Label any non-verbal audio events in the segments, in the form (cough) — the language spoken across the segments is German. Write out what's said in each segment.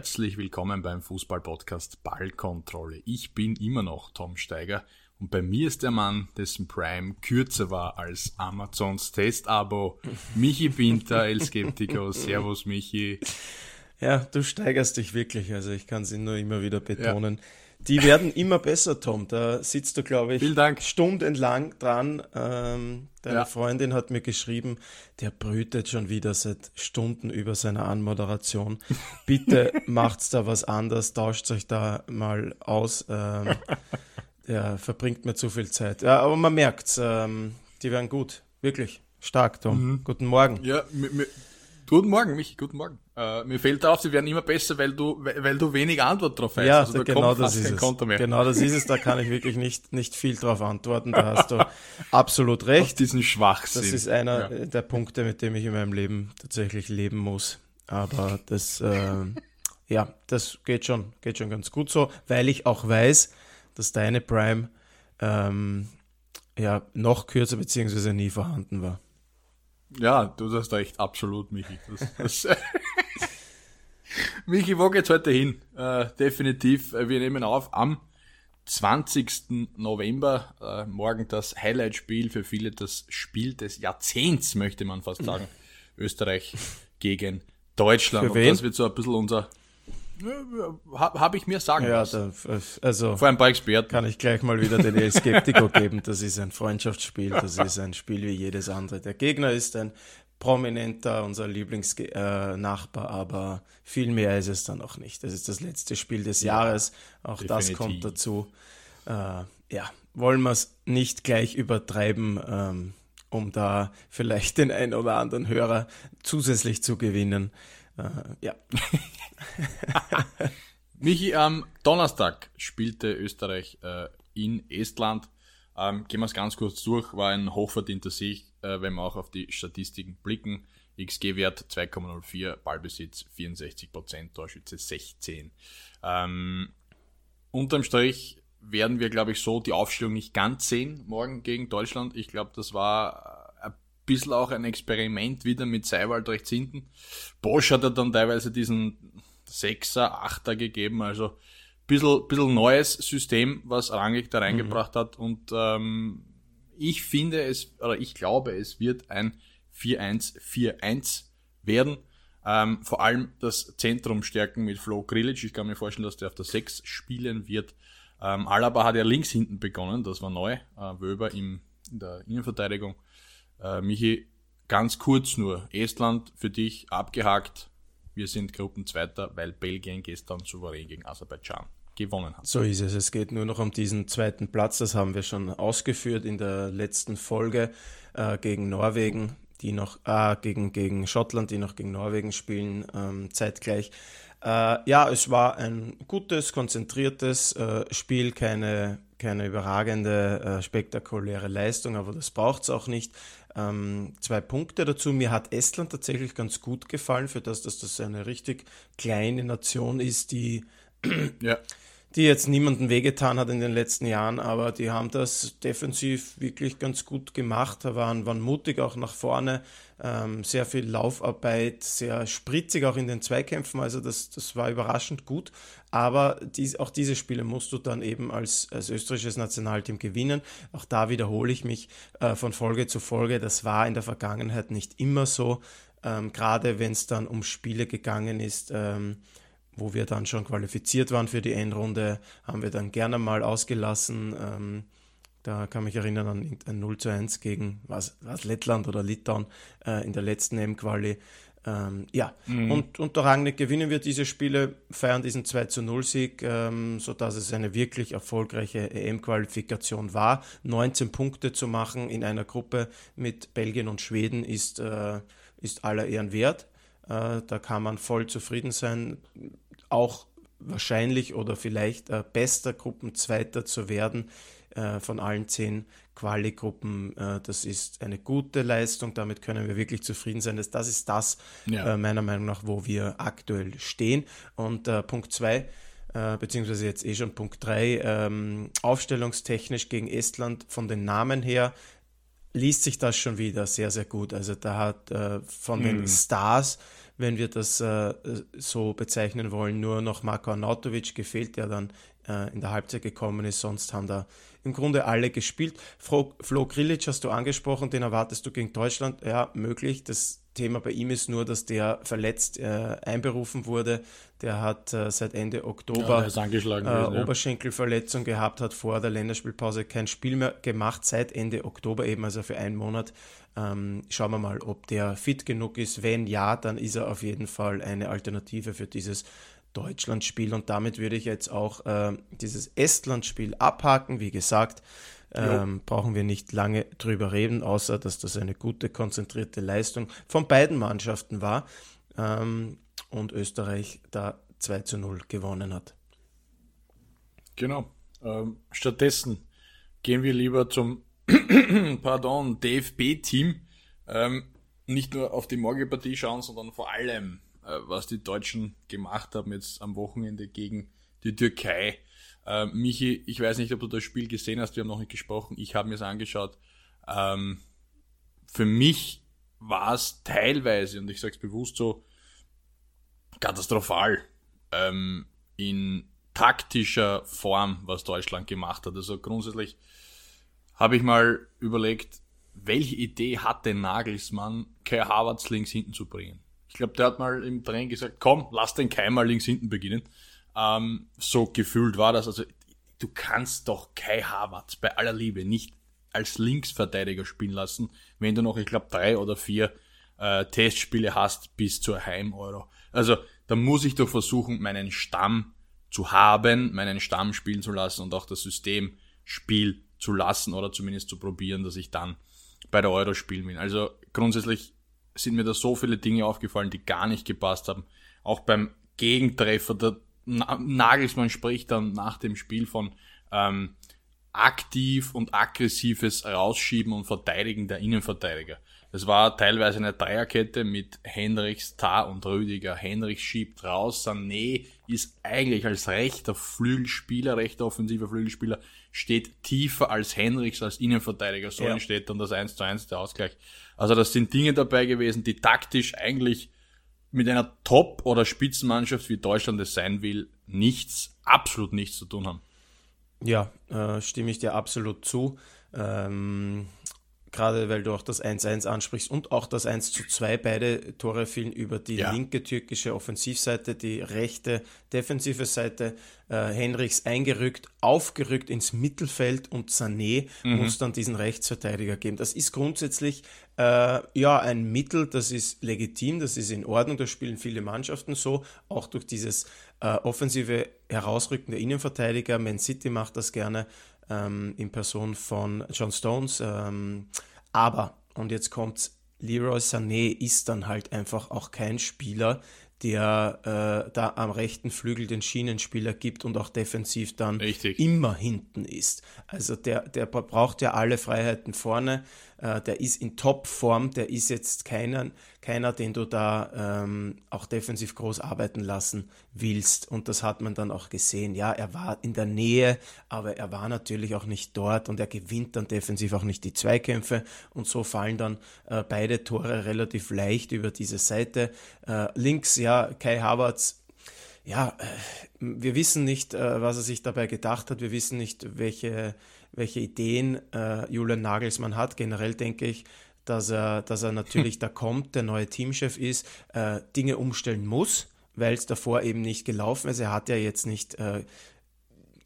herzlich willkommen beim Fußball-Podcast Ballkontrolle. Ich bin immer noch Tom Steiger und bei mir ist der Mann, dessen Prime kürzer war als Amazons Testabo, (laughs) Michi Binter, El Skeptico. Servus, Michi. Ja, du steigerst dich wirklich, also ich kann es nur immer wieder betonen. Ja. Die werden immer besser, Tom. Da sitzt du, glaube ich, stundenlang dran. Ähm, deine ja. Freundin hat mir geschrieben, der brütet schon wieder seit Stunden über seine Anmoderation. Bitte (laughs) macht's da was anders, tauscht euch da mal aus. Ähm, (laughs) der verbringt mir zu viel Zeit. Ja, aber man merkt's, ähm, die werden gut. Wirklich. Stark, Tom. Mhm. Guten Morgen. Ja, Guten Morgen, Michi, guten Morgen. Äh, mir fällt auf, sie werden immer besser, weil du, weil du wenig Antwort drauf hast. Ja, also da genau das ist es. Genau das ist es, da kann ich wirklich nicht, nicht viel drauf antworten. Da hast du absolut recht. Auf diesen Schwachsinn. Das ist einer ja. der Punkte, mit dem ich in meinem Leben tatsächlich leben muss. Aber das, äh, ja, das geht schon, geht schon ganz gut so, weil ich auch weiß, dass deine Prime ähm, ja noch kürzer beziehungsweise nie vorhanden war. Ja, du hast recht, absolut, Michi. Das, das (laughs) Michi, wo geht's heute hin? Äh, definitiv, äh, wir nehmen auf am 20. November, äh, morgen das Highlight-Spiel, für viele das Spiel des Jahrzehnts, möchte man fast sagen. Österreich gegen Deutschland. Für wen? Und das wird so ein bisschen unser habe hab ich mir sagen ja, da, also vor ein paar Experten. Kann ich gleich mal wieder den El Skeptico geben. Das ist ein Freundschaftsspiel, das ist ein Spiel wie jedes andere. Der Gegner ist ein prominenter, unser Lieblingsnachbar, äh, aber viel mehr ist es dann auch nicht. Das ist das letzte Spiel des ja, Jahres. Auch definitiv. das kommt dazu. Äh, ja, wollen wir es nicht gleich übertreiben, ähm, um da vielleicht den ein oder anderen Hörer zusätzlich zu gewinnen. Äh, ja. (laughs) Michi, am Donnerstag spielte Österreich äh, in Estland. Ähm, gehen wir es ganz kurz durch, war ein hochverdienter Sieg, äh, wenn wir auch auf die Statistiken blicken. XG-Wert 2,04, Ballbesitz 64%, Torschütze 16. Ähm, unterm Strich werden wir, glaube ich, so die Aufstellung nicht ganz sehen morgen gegen Deutschland. Ich glaube, das war bisschen auch ein Experiment wieder mit Seiwald rechts hinten. Bosch hat ja dann teilweise diesen Sechser, Achter gegeben, also bisschen, bisschen neues System, was Rangig da reingebracht mhm. hat und ähm, ich finde es, oder ich glaube, es wird ein 4-1-4-1 werden. Ähm, vor allem das Zentrum stärken mit Flo Grilic. Ich kann mir vorstellen, dass der auf der 6 spielen wird. Ähm, Alaba hat ja links hinten begonnen, das war neu. Äh, Wöber im, in der Innenverteidigung. Äh, Michi, ganz kurz nur. Estland für dich abgehakt. Wir sind Gruppenzweiter, weil Belgien gestern souverän gegen Aserbaidschan gewonnen hat. So ist es. Es geht nur noch um diesen zweiten Platz. Das haben wir schon ausgeführt in der letzten Folge äh, gegen Norwegen, die noch äh, gegen, gegen Schottland, die noch gegen Norwegen spielen, ähm, zeitgleich. Äh, ja, es war ein gutes, konzentriertes äh, Spiel, keine, keine überragende, äh, spektakuläre Leistung, aber das braucht es auch nicht. Ähm, zwei Punkte dazu. Mir hat Estland tatsächlich ganz gut gefallen, für das, dass das eine richtig kleine Nation ist, die, ja. Die jetzt niemanden wehgetan hat in den letzten Jahren, aber die haben das defensiv wirklich ganz gut gemacht, waren, waren mutig auch nach vorne, ähm, sehr viel Laufarbeit, sehr spritzig auch in den Zweikämpfen, also das, das war überraschend gut. Aber dies, auch diese Spiele musst du dann eben als, als österreichisches Nationalteam gewinnen. Auch da wiederhole ich mich äh, von Folge zu Folge. Das war in der Vergangenheit nicht immer so. Ähm, gerade wenn es dann um Spiele gegangen ist, ähm, wo wir dann schon qualifiziert waren für die Endrunde, haben wir dann gerne mal ausgelassen. Ähm, da kann mich erinnern an ein 0 zu 1 gegen was, was Lettland oder Litauen äh, in der letzten M-Quali. Ähm, ja, mhm. und unter Rangnick gewinnen wir diese Spiele, feiern diesen 2 zu 0 Sieg, ähm, sodass es eine wirklich erfolgreiche EM-Qualifikation war. 19 Punkte zu machen in einer Gruppe mit Belgien und Schweden ist, äh, ist aller Ehren wert. Äh, da kann man voll zufrieden sein. Auch wahrscheinlich oder vielleicht äh, bester Gruppenzweiter zu werden äh, von allen zehn Quali-Gruppen. Äh, das ist eine gute Leistung, damit können wir wirklich zufrieden sein. Das, ist das, ja. Äh, meiner Meinung nach, wo wir aktuell stehen. Und äh, Punkt 2, beziehungsweise jetzt eh schon Punkt 3, ähm, aufstellungstechnisch gegen Estland von den Namen her liest sich das schon wieder sehr, sehr gut. Also da hat von mhm. den Stars wenn wir das äh, so bezeichnen wollen. Nur noch Marko Arnautovic gefehlt, der dann äh, in der Halbzeit gekommen ist. Sonst haben da im Grunde alle gespielt. Flo, Flo Grilic hast du angesprochen, den erwartest du gegen Deutschland. Ja, möglich. Das Thema bei ihm ist nur, dass der verletzt äh, einberufen wurde. Der hat äh, seit Ende Oktober ja, äh, Oberschenkelverletzung gehabt, hat vor der Länderspielpause kein Spiel mehr gemacht, seit Ende Oktober eben, also für einen Monat. Ähm, schauen wir mal, ob der fit genug ist. Wenn ja, dann ist er auf jeden Fall eine Alternative für dieses Deutschlandspiel. Und damit würde ich jetzt auch äh, dieses Estland-Spiel abhaken. Wie gesagt, ähm, brauchen wir nicht lange drüber reden, außer dass das eine gute, konzentrierte Leistung von beiden Mannschaften war ähm, und Österreich da 2 zu 0 gewonnen hat. Genau. Ähm, stattdessen gehen wir lieber zum (clears throat) pardon, DFB-Team. Ähm, nicht nur auf die Morgenpartie schauen, sondern vor allem äh, was die Deutschen gemacht haben jetzt am Wochenende gegen die Türkei. Äh, Michi, ich weiß nicht, ob du das Spiel gesehen hast, wir haben noch nicht gesprochen, ich habe mir es angeschaut. Ähm, für mich war es teilweise, und ich sage es bewusst so, katastrophal ähm, in taktischer Form, was Deutschland gemacht hat. Also grundsätzlich habe ich mal überlegt, welche Idee hat denn Nagelsmann, Kai Havertz links hinten zu bringen? Ich glaube, der hat mal im Training gesagt, komm, lass den Kai mal links hinten beginnen. Ähm, so gefühlt war das. Also du kannst doch Kai Havertz bei aller Liebe nicht als Linksverteidiger spielen lassen, wenn du noch, ich glaube, drei oder vier äh, Testspiele hast bis zur Heim-Euro. Also da muss ich doch versuchen, meinen Stamm zu haben, meinen Stamm spielen zu lassen und auch das System spielen zu lassen oder zumindest zu probieren, dass ich dann bei der Euro spielen will. Also grundsätzlich sind mir da so viele Dinge aufgefallen, die gar nicht gepasst haben. Auch beim Gegentreffer, der Nagelsmann spricht dann nach dem Spiel von ähm, aktiv und aggressives Rausschieben und Verteidigen der Innenverteidiger. Es war teilweise eine Dreierkette mit Henrichs, Tar und Rüdiger. Henrichs schiebt raus, Sané ist eigentlich als rechter Flügelspieler, rechter offensiver Flügelspieler, steht tiefer als Henrichs als Innenverteidiger. So ja. entsteht dann das 1 zu 1 der Ausgleich. Also das sind Dinge dabei gewesen, die taktisch eigentlich mit einer Top- oder Spitzenmannschaft, wie Deutschland es sein will, nichts, absolut nichts zu tun haben. Ja, äh, stimme ich dir absolut zu. Ähm, gerade weil du auch das 1-1 ansprichst und auch das 1-2, beide Tore fielen über die ja. linke türkische Offensivseite, die rechte defensive Seite. Äh, Henrichs eingerückt, aufgerückt ins Mittelfeld und Sané mhm. muss dann diesen Rechtsverteidiger geben. Das ist grundsätzlich äh, ja ein Mittel, das ist legitim, das ist in Ordnung, da spielen viele Mannschaften so, auch durch dieses äh, offensive Herausrücken der Innenverteidiger. Man City macht das gerne ähm, in Person von John Stones. Ähm, aber, und jetzt kommt's, Leroy Sané ist dann halt einfach auch kein Spieler, der äh, da am rechten Flügel den Schienenspieler gibt und auch defensiv dann Richtig. immer hinten ist. Also der, der braucht ja alle Freiheiten vorne. Äh, der ist in Topform, der ist jetzt keiner, keiner den du da ähm, auch defensiv groß arbeiten lassen willst. Und das hat man dann auch gesehen. Ja, er war in der Nähe, aber er war natürlich auch nicht dort und er gewinnt dann defensiv auch nicht die Zweikämpfe. Und so fallen dann äh, beide Tore relativ leicht über diese Seite. Äh, links, ja, Kai Havertz ja, äh, wir wissen nicht, äh, was er sich dabei gedacht hat. Wir wissen nicht, welche welche Ideen äh, Julian Nagelsmann hat. Generell denke ich, dass er, dass er natürlich (laughs) da kommt, der neue Teamchef ist, äh, Dinge umstellen muss, weil es davor eben nicht gelaufen ist. Er hat ja jetzt nicht äh,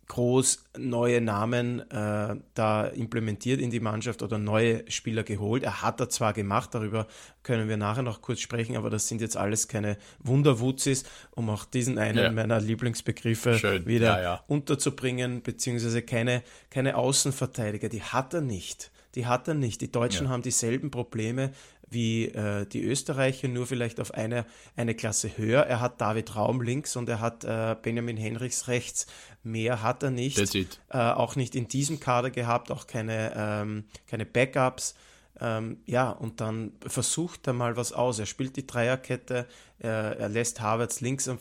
groß neue Namen äh, da implementiert in die Mannschaft oder neue Spieler geholt. Er hat er zwar gemacht, darüber können wir nachher noch kurz sprechen, aber das sind jetzt alles keine Wunderwutzis, um auch diesen einen ja. meiner Lieblingsbegriffe Schön. wieder ja, ja. unterzubringen, beziehungsweise keine, keine Außenverteidiger, die hat er nicht. Die hat er nicht. Die Deutschen haben dieselben Probleme wie äh, die Österreicher, nur vielleicht auf eine, eine Klasse höher. Er hat David Raum links und er hat äh, Benjamin Henrichs rechts. Mehr hat er nicht. Äh, auch nicht in diesem Kader gehabt, auch keine, ähm, keine Backups. Ähm, ja, und dann versucht er mal was aus. Er spielt die Dreierkette, er, er lässt Havertz links am,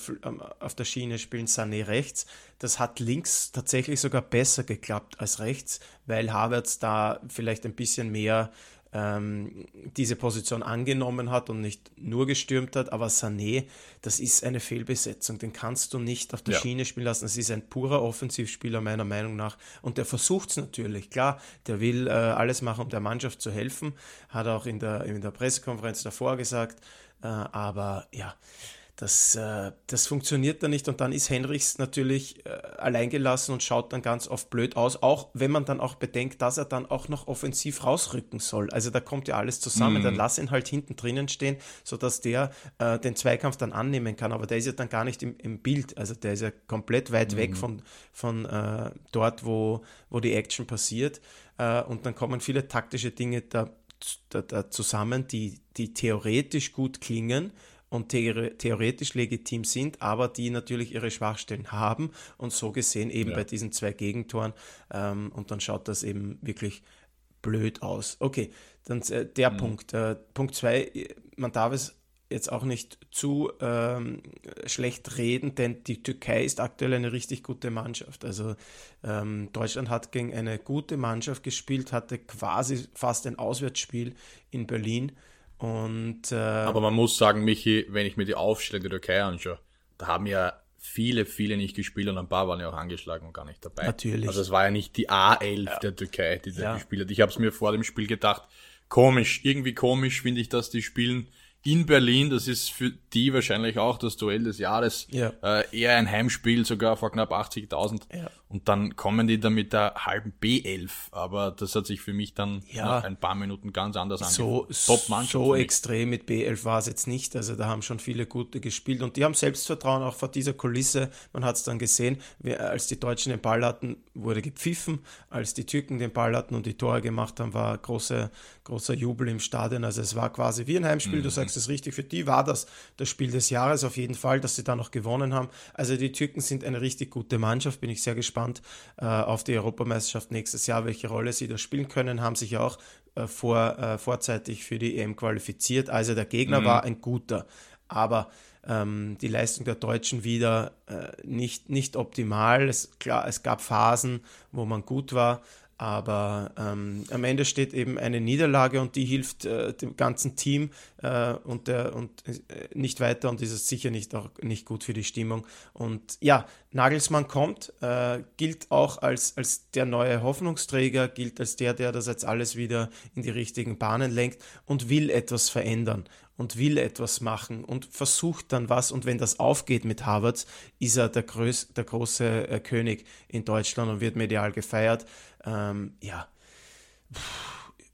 auf der Schiene spielen, Sané rechts. Das hat links tatsächlich sogar besser geklappt als rechts, weil Havertz da vielleicht ein bisschen mehr ähm, diese Position angenommen hat und nicht nur gestürmt hat. Aber Sané, das ist eine Fehlbesetzung. Den kannst du nicht auf der ja. Schiene spielen lassen. Das ist ein purer Offensivspieler meiner Meinung nach. Und der versucht es natürlich. Klar, der will äh, alles machen, um der Mannschaft zu helfen. Hat auch in der, in der Pressekonferenz davor gesagt. Äh, aber ja, das, äh, das funktioniert dann nicht und dann ist Henrichs natürlich äh, alleingelassen und schaut dann ganz oft blöd aus, auch wenn man dann auch bedenkt, dass er dann auch noch offensiv rausrücken soll. Also da kommt ja alles zusammen. Mhm. Dann lass ihn halt hinten drinnen stehen, sodass der äh, den Zweikampf dann annehmen kann. Aber der ist ja dann gar nicht im, im Bild. Also der ist ja komplett weit mhm. weg von, von äh, dort, wo, wo die Action passiert. Äh, und dann kommen viele taktische Dinge da, da, da zusammen, die, die theoretisch gut klingen und theoretisch legitim sind, aber die natürlich ihre Schwachstellen haben und so gesehen eben ja. bei diesen zwei Gegentoren ähm, und dann schaut das eben wirklich blöd aus. Okay, dann äh, der mhm. Punkt. Äh, Punkt zwei, man darf es jetzt auch nicht zu ähm, schlecht reden, denn die Türkei ist aktuell eine richtig gute Mannschaft. Also ähm, Deutschland hat gegen eine gute Mannschaft gespielt, hatte quasi fast ein Auswärtsspiel in Berlin und, äh, Aber man muss sagen, Michi, wenn ich mir die Aufstellung der Türkei anschaue, da haben ja viele, viele nicht gespielt und ein paar waren ja auch angeschlagen und gar nicht dabei. Natürlich. Also es war ja nicht die A11 ja. der Türkei, die da ja. gespielt hat. Ich habe es mir vor dem Spiel gedacht, komisch, irgendwie komisch finde ich, dass die spielen in Berlin, das ist für die wahrscheinlich auch das Duell des Jahres, ja. äh, eher ein Heimspiel, sogar vor knapp 80.000. Ja. Und dann kommen die dann mit der halben B11. Aber das hat sich für mich dann ja. nach ein paar Minuten ganz anders so, angefühlt. So extrem mit B11 war es jetzt nicht. Also da haben schon viele gute gespielt und die haben Selbstvertrauen auch vor dieser Kulisse. Man hat es dann gesehen, als die Deutschen den Ball hatten, wurde gepfiffen. Als die Türken den Ball hatten und die Tore gemacht haben, war großer, großer Jubel im Stadion. Also es war quasi wie ein Heimspiel. Mhm. Du sagst es richtig. Für die war das das Spiel des Jahres auf jeden Fall, dass sie da noch gewonnen haben. Also die Türken sind eine richtig gute Mannschaft. Bin ich sehr gespannt äh, auf die Europameisterschaft nächstes Jahr, welche Rolle sie da spielen können, haben sich auch äh, vor, äh, vorzeitig für die EM qualifiziert. Also der Gegner mhm. war ein guter, aber ähm, die Leistung der Deutschen wieder äh, nicht, nicht optimal. Es, klar, es gab Phasen, wo man gut war, aber ähm, am Ende steht eben eine Niederlage und die hilft äh, dem ganzen Team äh, und, der, und äh, nicht weiter und ist sicher nicht, auch nicht gut für die Stimmung. Und ja, Nagelsmann kommt, äh, gilt auch als, als der neue Hoffnungsträger, gilt als der, der das jetzt alles wieder in die richtigen Bahnen lenkt und will etwas verändern und will etwas machen und versucht dann was. Und wenn das aufgeht mit Harvard, ist er der, Größ der große äh, König in Deutschland und wird medial gefeiert. Ähm, ja.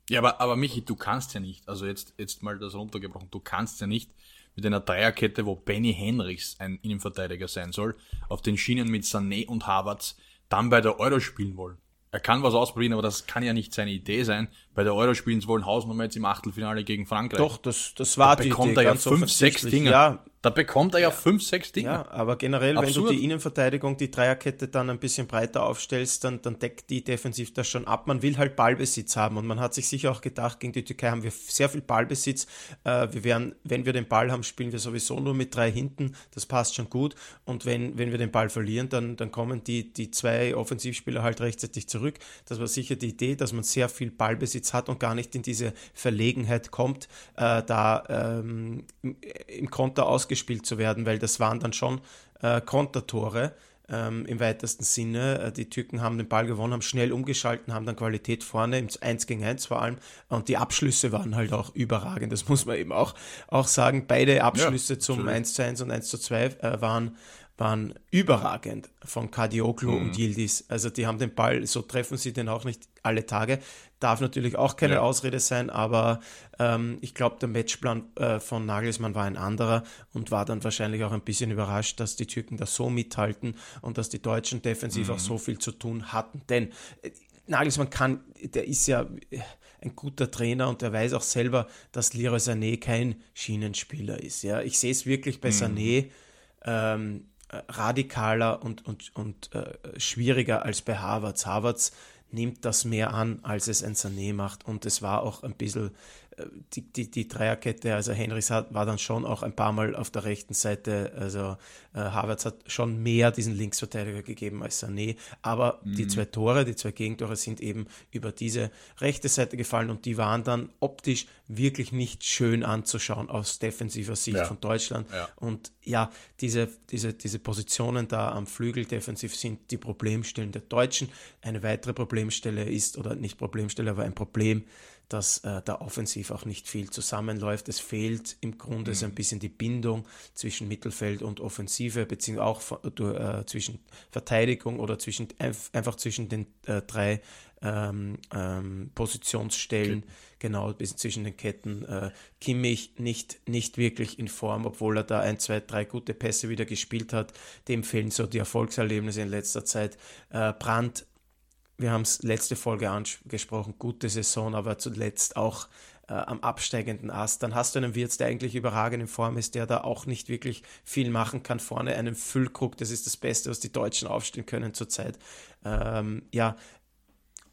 Ja, aber, aber Michi, du kannst ja nicht, also jetzt, jetzt mal das runtergebrochen, du kannst ja nicht mit einer Dreierkette, wo Benny Henrichs ein Innenverteidiger sein soll, auf den Schienen mit Sané und Havertz dann bei der Euro spielen wollen. Er kann was ausprobieren, aber das kann ja nicht seine Idee sein. Bei der Euro spielen sie wohl Hausnummer jetzt im Achtelfinale gegen Frankreich. Doch, das, das war da die bekommt Idee, er ja fünf, sechs Dinge. Ja, da bekommt er ja, ja, fünf, sechs Dinge. Ja, aber generell, Absurd. wenn du die Innenverteidigung, die Dreierkette dann ein bisschen breiter aufstellst, dann, dann deckt die defensiv das schon ab. Man will halt Ballbesitz haben und man hat sich sicher auch gedacht, gegen die Türkei haben wir sehr viel Ballbesitz. Äh, wir werden, wenn wir den Ball haben, spielen wir sowieso nur mit drei hinten. Das passt schon gut. Und wenn, wenn wir den Ball verlieren, dann, dann kommen die, die zwei Offensivspieler halt rechtzeitig zurück. Das war sicher die Idee, dass man sehr viel Ballbesitz hat und gar nicht in diese Verlegenheit kommt, äh, da ähm, im Konter ausgespielt zu werden, weil das waren dann schon äh, Kontertore ähm, im weitesten Sinne. Äh, die Türken haben den Ball gewonnen, haben schnell umgeschalten, haben dann Qualität vorne, im 1 gegen 1 vor allem. Und die Abschlüsse waren halt auch überragend, das muss man eben auch, auch sagen. Beide Abschlüsse ja, zum 1 zu 1 und 1 zu 2 äh, waren waren überragend von Kadioglu mhm. und Yildiz. Also die haben den Ball, so treffen sie den auch nicht alle Tage. Darf natürlich auch keine ja. Ausrede sein, aber ähm, ich glaube, der Matchplan äh, von Nagelsmann war ein anderer und war dann wahrscheinlich auch ein bisschen überrascht, dass die Türken da so mithalten und dass die Deutschen defensiv mhm. auch so viel zu tun hatten. Denn äh, Nagelsmann kann, der ist ja äh, ein guter Trainer und der weiß auch selber, dass Leroy Sané kein Schienenspieler ist. Ja, ich sehe es wirklich bei mhm. Sané. Ähm, radikaler und, und, und äh, schwieriger als bei Harvards. Harvards nimmt das mehr an, als es ein Sané macht und es war auch ein bisschen die, die, die Dreierkette, also Henrys hat, war dann schon auch ein paar Mal auf der rechten Seite, also äh, Havertz hat schon mehr diesen Linksverteidiger gegeben als Sané, aber mhm. die zwei Tore, die zwei Gegentore sind eben über diese rechte Seite gefallen und die waren dann optisch wirklich nicht schön anzuschauen aus defensiver Sicht ja. von Deutschland ja. und ja, diese, diese, diese Positionen da am Flügel defensiv sind die Problemstellen der Deutschen. Eine weitere Problemstelle ist, oder nicht Problemstelle, aber ein Problem, dass äh, da offensiv auch nicht viel zusammenläuft. Es fehlt im Grunde mhm. so ein bisschen die Bindung zwischen Mittelfeld und Offensive, beziehungsweise auch äh, zwischen Verteidigung oder zwischen einfach zwischen den äh, drei ähm, ähm, Positionsstellen, okay. genau, bis zwischen den Ketten. Äh, Kimmich nicht, nicht wirklich in Form, obwohl er da ein, zwei, drei gute Pässe wieder gespielt hat. Dem fehlen so die Erfolgserlebnisse in letzter Zeit. Äh, Brandt wir haben es letzte Folge angesprochen, gute Saison, aber zuletzt auch äh, am absteigenden Ast. Dann hast du einen Wirtz, der eigentlich überragend in Form ist, der da auch nicht wirklich viel machen kann. Vorne einen Füllkrug, das ist das Beste, was die Deutschen aufstellen können zurzeit. Ähm, ja,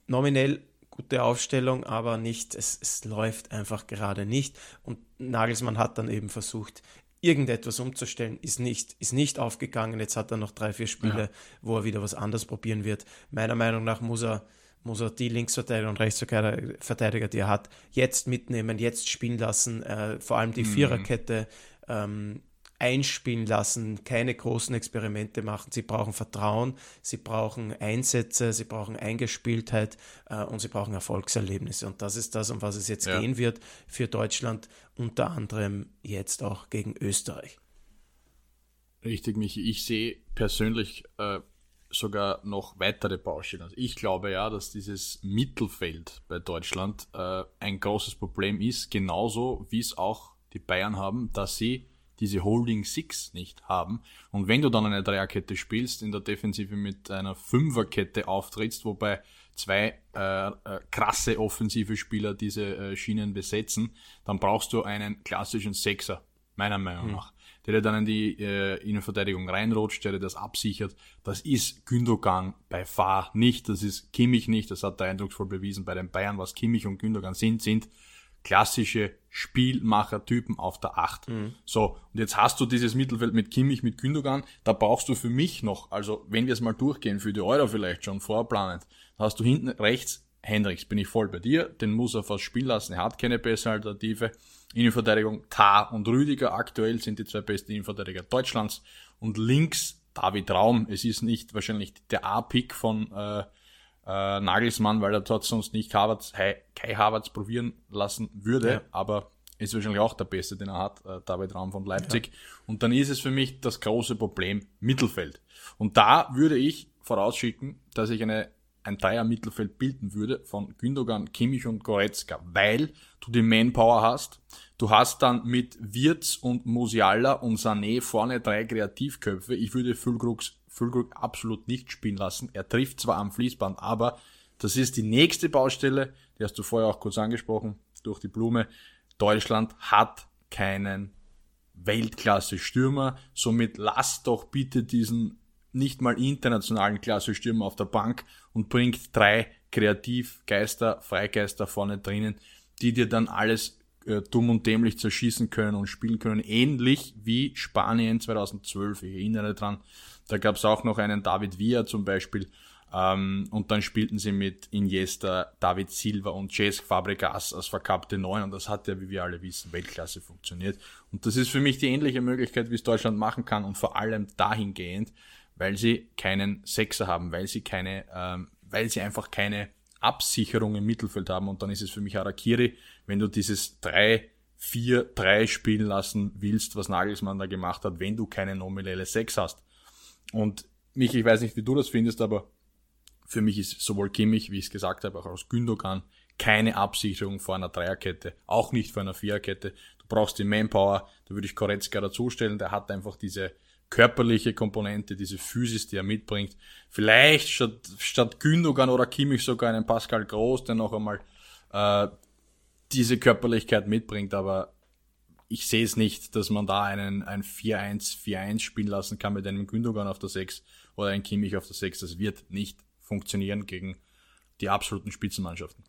nominell gute Aufstellung, aber nicht, es, es läuft einfach gerade nicht. Und Nagelsmann hat dann eben versucht, irgendetwas umzustellen, ist nicht, ist nicht aufgegangen. Jetzt hat er noch drei, vier Spiele, ja. wo er wieder was anderes probieren wird. Meiner Meinung nach muss er, muss er die Linksverteidiger und Rechtsverteidiger, die er hat, jetzt mitnehmen, jetzt spielen lassen. Äh, vor allem die mhm. Viererkette ähm, einspielen lassen, keine großen Experimente machen. Sie brauchen Vertrauen, sie brauchen Einsätze, sie brauchen Eingespieltheit äh, und sie brauchen Erfolgserlebnisse. Und das ist das, um was es jetzt ja. gehen wird für Deutschland, unter anderem jetzt auch gegen Österreich. Richtig, Michi. Ich sehe persönlich äh, sogar noch weitere Baustellen. Also ich glaube ja, dass dieses Mittelfeld bei Deutschland äh, ein großes Problem ist, genauso wie es auch die Bayern haben, dass sie diese Holding Six nicht haben. Und wenn du dann eine Dreierkette spielst, in der Defensive mit einer Fünferkette auftrittst, wobei zwei äh, äh, krasse offensive Spieler diese äh, Schienen besetzen, dann brauchst du einen klassischen Sechser, meiner Meinung hm. nach. Der dir dann in die äh, Innenverteidigung reinrutscht, der dir das absichert. Das ist Gündogan bei Fahr nicht, das ist Kimmich nicht, das hat er eindrucksvoll bewiesen bei den Bayern, was Kimmich und Gündogan sind, sind klassische Spielmacher-Typen auf der Acht. Mhm. So, und jetzt hast du dieses Mittelfeld mit Kimmich, mit Gündogan, da brauchst du für mich noch, also wenn wir es mal durchgehen, für die Euro vielleicht schon vorplanend, hast du hinten rechts Hendricks, bin ich voll bei dir, den muss er fast spielen lassen, er hat keine bessere Alternative. Innenverteidigung, Tar und Rüdiger aktuell sind die zwei besten Innenverteidiger Deutschlands und links David Raum, es ist nicht wahrscheinlich der A-Pick von äh, äh, Nagelsmann, weil er dort sonst nicht Havertz, Kai Havertz probieren lassen würde, ja. aber ist wahrscheinlich auch der Beste, den er hat, äh, David Raum von Leipzig. Ja. Und dann ist es für mich das große Problem Mittelfeld. Und da würde ich vorausschicken, dass ich eine, ein Dreier-Mittelfeld bilden würde von Gündogan, Kimmich und Goretzka, weil du die Manpower hast. Du hast dann mit Wirtz und Musiala und Sané vorne drei Kreativköpfe. Ich würde Füllkrugs Füllkrug absolut nicht spielen lassen. Er trifft zwar am Fließband, aber das ist die nächste Baustelle, die hast du vorher auch kurz angesprochen, durch die Blume. Deutschland hat keinen Weltklasse-Stürmer, somit lass doch bitte diesen nicht mal internationalen Klasse-Stürmer auf der Bank und bringt drei Kreativgeister, Freigeister vorne drinnen, die dir dann alles äh, dumm und dämlich zerschießen können und spielen können, ähnlich wie Spanien 2012. Ich erinnere dran, da gab es auch noch einen David Villa zum Beispiel. Ähm, und dann spielten sie mit Iniesta, David Silva und Cesc Fabregas als verkappte Neun. Und das hat ja, wie wir alle wissen, Weltklasse funktioniert. Und das ist für mich die ähnliche Möglichkeit, wie es Deutschland machen kann. Und vor allem dahingehend, weil sie keinen Sechser haben, weil sie keine, ähm, weil sie einfach keine Absicherung im Mittelfeld haben. Und dann ist es für mich Harakiri, wenn du dieses 3, 4, 3 spielen lassen willst, was Nagelsmann da gemacht hat, wenn du keine nominelle 6 hast. Und mich, ich weiß nicht, wie du das findest, aber für mich ist sowohl Kimmich, wie ich es gesagt habe, auch aus Gündogan keine Absicherung vor einer Dreierkette, auch nicht vor einer Viererkette. Du brauchst die Manpower, da würde ich Koretzka dazustellen, der hat einfach diese körperliche Komponente, diese Physis, die er mitbringt. Vielleicht statt, statt Gündogan oder Kimmich sogar einen Pascal Groß, der noch einmal äh, diese Körperlichkeit mitbringt, aber ich sehe es nicht, dass man da einen ein 4-1-4-1 spielen lassen kann mit einem Gündogan auf der 6 oder ein Kimmich auf der 6. Das wird nicht funktionieren gegen die absoluten Spitzenmannschaften.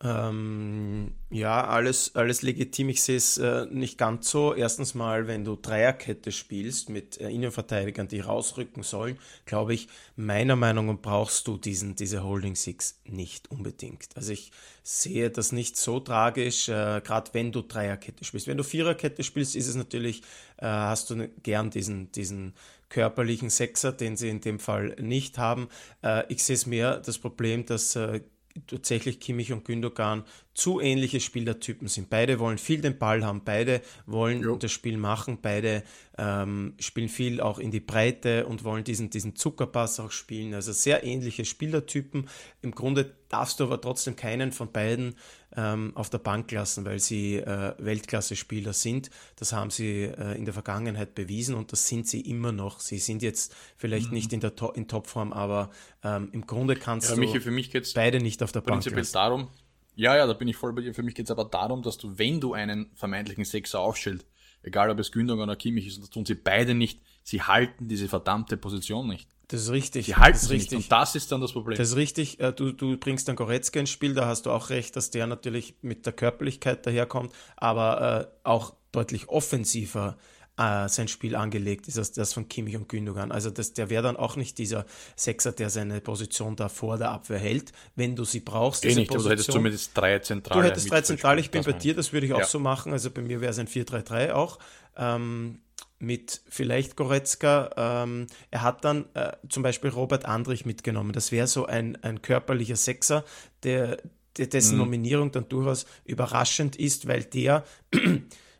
Ähm, ja, alles, alles legitim. Ich sehe es äh, nicht ganz so. Erstens mal, wenn du Dreierkette spielst mit äh, Innenverteidigern, die rausrücken sollen, glaube ich, meiner Meinung nach brauchst du diesen, diese Holding Six nicht unbedingt. Also ich sehe das nicht so tragisch, äh, gerade wenn du Dreierkette spielst. Wenn du Viererkette spielst, ist es natürlich, äh, hast du gern diesen, diesen körperlichen Sechser, den sie in dem Fall nicht haben. Äh, ich sehe es mehr das Problem, dass äh, tatsächlich Kimmich und Gündogan zu ähnliche Spielertypen sind. Beide wollen viel den Ball haben, beide wollen jo. das Spiel machen, beide ähm, spielen viel auch in die Breite und wollen diesen, diesen Zuckerpass auch spielen. Also sehr ähnliche Spielertypen. Im Grunde darfst du aber trotzdem keinen von beiden ähm, auf der Bank lassen, weil sie äh, Weltklasse-Spieler sind. Das haben sie äh, in der Vergangenheit bewiesen und das sind sie immer noch. Sie sind jetzt vielleicht mhm. nicht in der to in Topform, aber ähm, im Grunde kannst ja, du Michi, für mich geht's beide nicht auf der Bank lassen. darum, ja, ja, da bin ich voll bei dir. Für mich geht es aber darum, dass du, wenn du einen vermeintlichen Sechser aufstellst, egal ob es Gündogan oder Kimmich ist, das tun sie beide nicht, sie halten diese verdammte Position nicht. Das ist richtig. Die halten das richtig. Nicht. Und das ist dann das Problem. Das ist richtig. Äh, du, du bringst dann Goretzka ins Spiel, da hast du auch recht, dass der natürlich mit der Körperlichkeit daherkommt, aber äh, auch deutlich offensiver äh, sein Spiel angelegt ist als das von Kimmich und Gündogan. Also das, der wäre dann auch nicht dieser Sechser, der seine Position da vor der Abwehr hält, wenn du sie brauchst. Eh nicht, Position. du hättest zumindest drei Zentrale. Du hättest drei Zentrale, ich bin bei dir, das würde ich auch ja. so machen. Also bei mir wäre es ein 4-3-3 auch. Ähm, mit vielleicht Goretzka. Ähm, er hat dann äh, zum Beispiel Robert Andrich mitgenommen. Das wäre so ein, ein körperlicher Sechser, der, der dessen mhm. Nominierung dann durchaus überraschend ist, weil der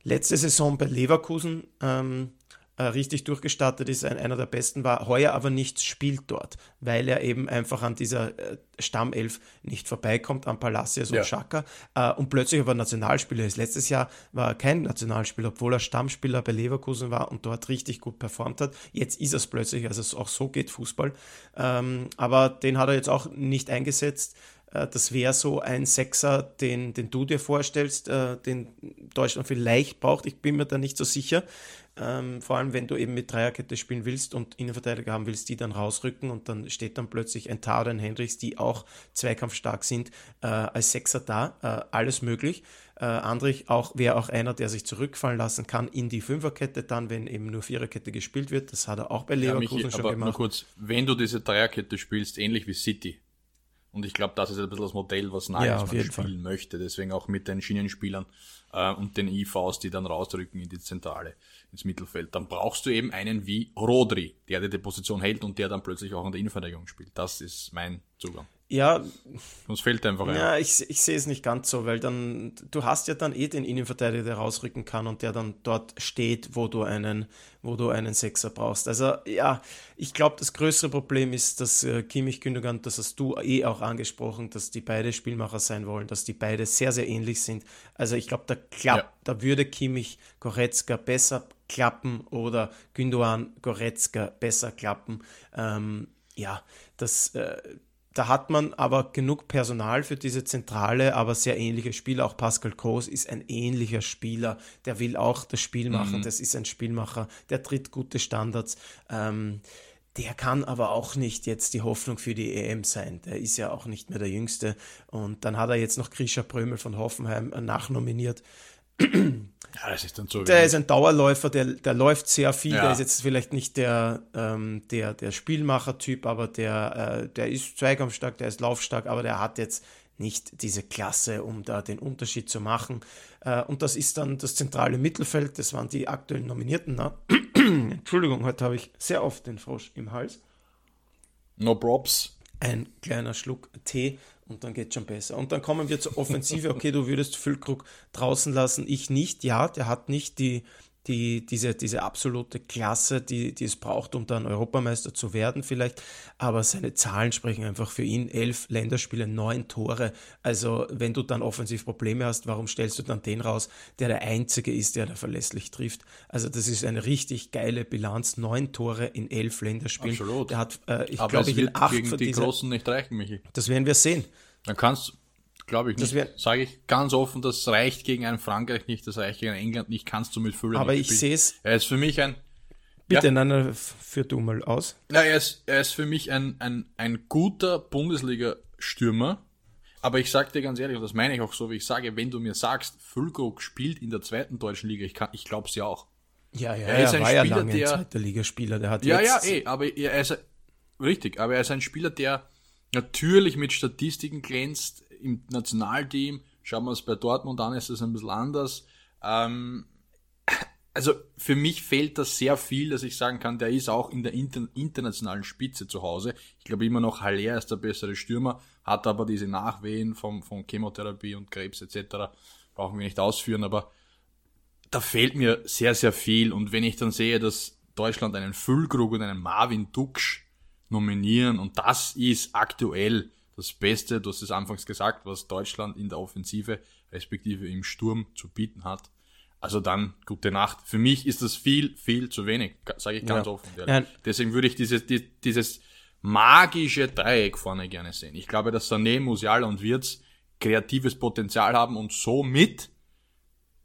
letzte Saison bei Leverkusen ähm, äh, richtig durchgestartet ist, ein, einer der besten war, heuer aber nicht spielt dort, weil er eben einfach an dieser äh, Stammelf nicht vorbeikommt, an Palacios ja. und Schaka äh, und plötzlich aber Nationalspieler ist. Letztes Jahr war er kein Nationalspieler, obwohl er Stammspieler bei Leverkusen war und dort richtig gut performt hat. Jetzt ist es plötzlich, also auch so geht Fußball. Ähm, aber den hat er jetzt auch nicht eingesetzt. Äh, das wäre so ein Sechser, den, den du dir vorstellst, äh, den Deutschland vielleicht braucht. Ich bin mir da nicht so sicher. Ähm, vor allem, wenn du eben mit Dreierkette spielen willst und Innenverteidiger haben willst, die dann rausrücken und dann steht dann plötzlich ein Tar oder ein Hendricks, die auch zweikampfstark sind, äh, als Sechser da. Alles möglich. Äh, Andrich auch, wäre auch einer, der sich zurückfallen lassen kann in die Fünferkette dann, wenn eben nur Viererkette gespielt wird. Das hat er auch bei Leverkusen ja, Michi, schon aber gemacht. Nur kurz, wenn du diese Dreierkette spielst, ähnlich wie City, und ich glaube, das ist ein bisschen das Modell, was Nagelsmann ja, spielen Fall. möchte. Deswegen auch mit den Schienenspielern äh, und den IVs, die dann rausdrücken in die Zentrale, ins Mittelfeld. Dann brauchst du eben einen wie Rodri, der dir die Position hält und der dann plötzlich auch in der Innenverteidigung spielt. Das ist mein Zugang. Ja. Uns fehlt einfach Ja, ein. ich, ich sehe es nicht ganz so, weil dann, du hast ja dann eh den Innenverteidiger, der rausrücken kann und der dann dort steht, wo du einen, wo du einen Sechser brauchst. Also ja, ich glaube, das größere Problem ist, dass äh, Kimmich Gündogan, das hast du eh auch angesprochen, dass die beide Spielmacher sein wollen, dass die beide sehr, sehr ähnlich sind. Also ich glaube, da klappt, ja. da würde Kimmich Goretzka besser klappen oder Gündogan Goretzka besser klappen. Ähm, ja, das, äh, da hat man aber genug Personal für diese zentrale, aber sehr ähnliche Spieler. Auch Pascal Kos ist ein ähnlicher Spieler. Der will auch das Spiel machen. Mhm. Das ist ein Spielmacher. Der tritt gute Standards. Ähm, der kann aber auch nicht jetzt die Hoffnung für die EM sein. Der ist ja auch nicht mehr der Jüngste. Und dann hat er jetzt noch Grisha Prömel von Hoffenheim nachnominiert. Ja, das ist dann so. Der ist ein Dauerläufer, der, der läuft sehr viel. Ja. Der ist jetzt vielleicht nicht der, ähm, der, der Spielmacher-Typ, aber der, äh, der ist zweikampfstark, der ist laufstark, aber der hat jetzt nicht diese Klasse, um da den Unterschied zu machen. Äh, und das ist dann das zentrale Mittelfeld, das waren die aktuellen Nominierten. Na? (clears throat) Entschuldigung, heute habe ich sehr oft den Frosch im Hals. No props. Ein kleiner Schluck Tee und dann geht schon besser. Und dann kommen wir zur Offensive. Okay, du würdest Füllkrug draußen lassen, ich nicht. Ja, der hat nicht die, die, diese, diese absolute Klasse, die, die es braucht, um dann Europameister zu werden vielleicht. Aber seine Zahlen sprechen einfach für ihn. Elf Länderspiele, neun Tore. Also wenn du dann offensiv Probleme hast, warum stellst du dann den raus, der der Einzige ist, der da verlässlich trifft? Also das ist eine richtig geile Bilanz. Neun Tore in elf Länderspielen. Absolut. Der hat, äh, ich glaube, ich in acht gegen die Großen nicht reichen, Michi. Das werden wir sehen. Dann kannst glaube ich nicht. Sage ich ganz offen, das reicht gegen ein Frankreich nicht, das reicht gegen England nicht, kannst du mit Fülle Aber ich sehe es. Er ist für mich ein. Bitte, ja, nein, führ du mal aus. Ja, er ist, er ist für mich ein, ein, ein guter Bundesliga-Stürmer, Aber ich sag dir ganz ehrlich, und das meine ich auch so, wie ich sage, wenn du mir sagst, Füllkrug spielt in der zweiten deutschen Liga, ich, kann, ich glaub's ja auch. Ja, ja, er ist ein Spieler, ja lange der, zweiter Ligaspieler, der hat Ja, ja, eh, aber er ist richtig, aber er ist ein Spieler, der natürlich mit Statistiken glänzt im Nationalteam. Schauen wir es bei Dortmund an, ist das ein bisschen anders. Ähm, also für mich fehlt das sehr viel, dass ich sagen kann, der ist auch in der inter internationalen Spitze zu Hause. Ich glaube immer noch, Haller ist der bessere Stürmer, hat aber diese Nachwehen von, von Chemotherapie und Krebs etc. Brauchen wir nicht ausführen, aber da fehlt mir sehr, sehr viel. Und wenn ich dann sehe, dass Deutschland einen Füllkrug und einen Marvin Duksch nominieren und das ist aktuell das Beste, du hast es anfangs gesagt, was Deutschland in der Offensive respektive im Sturm zu bieten hat, also dann gute Nacht. Für mich ist das viel, viel zu wenig, sage ich ganz ja. offen. Ja. Deswegen würde ich dieses, die, dieses magische Dreieck vorne gerne sehen. Ich glaube, dass Sané, Musiala und Wirtz kreatives Potenzial haben und somit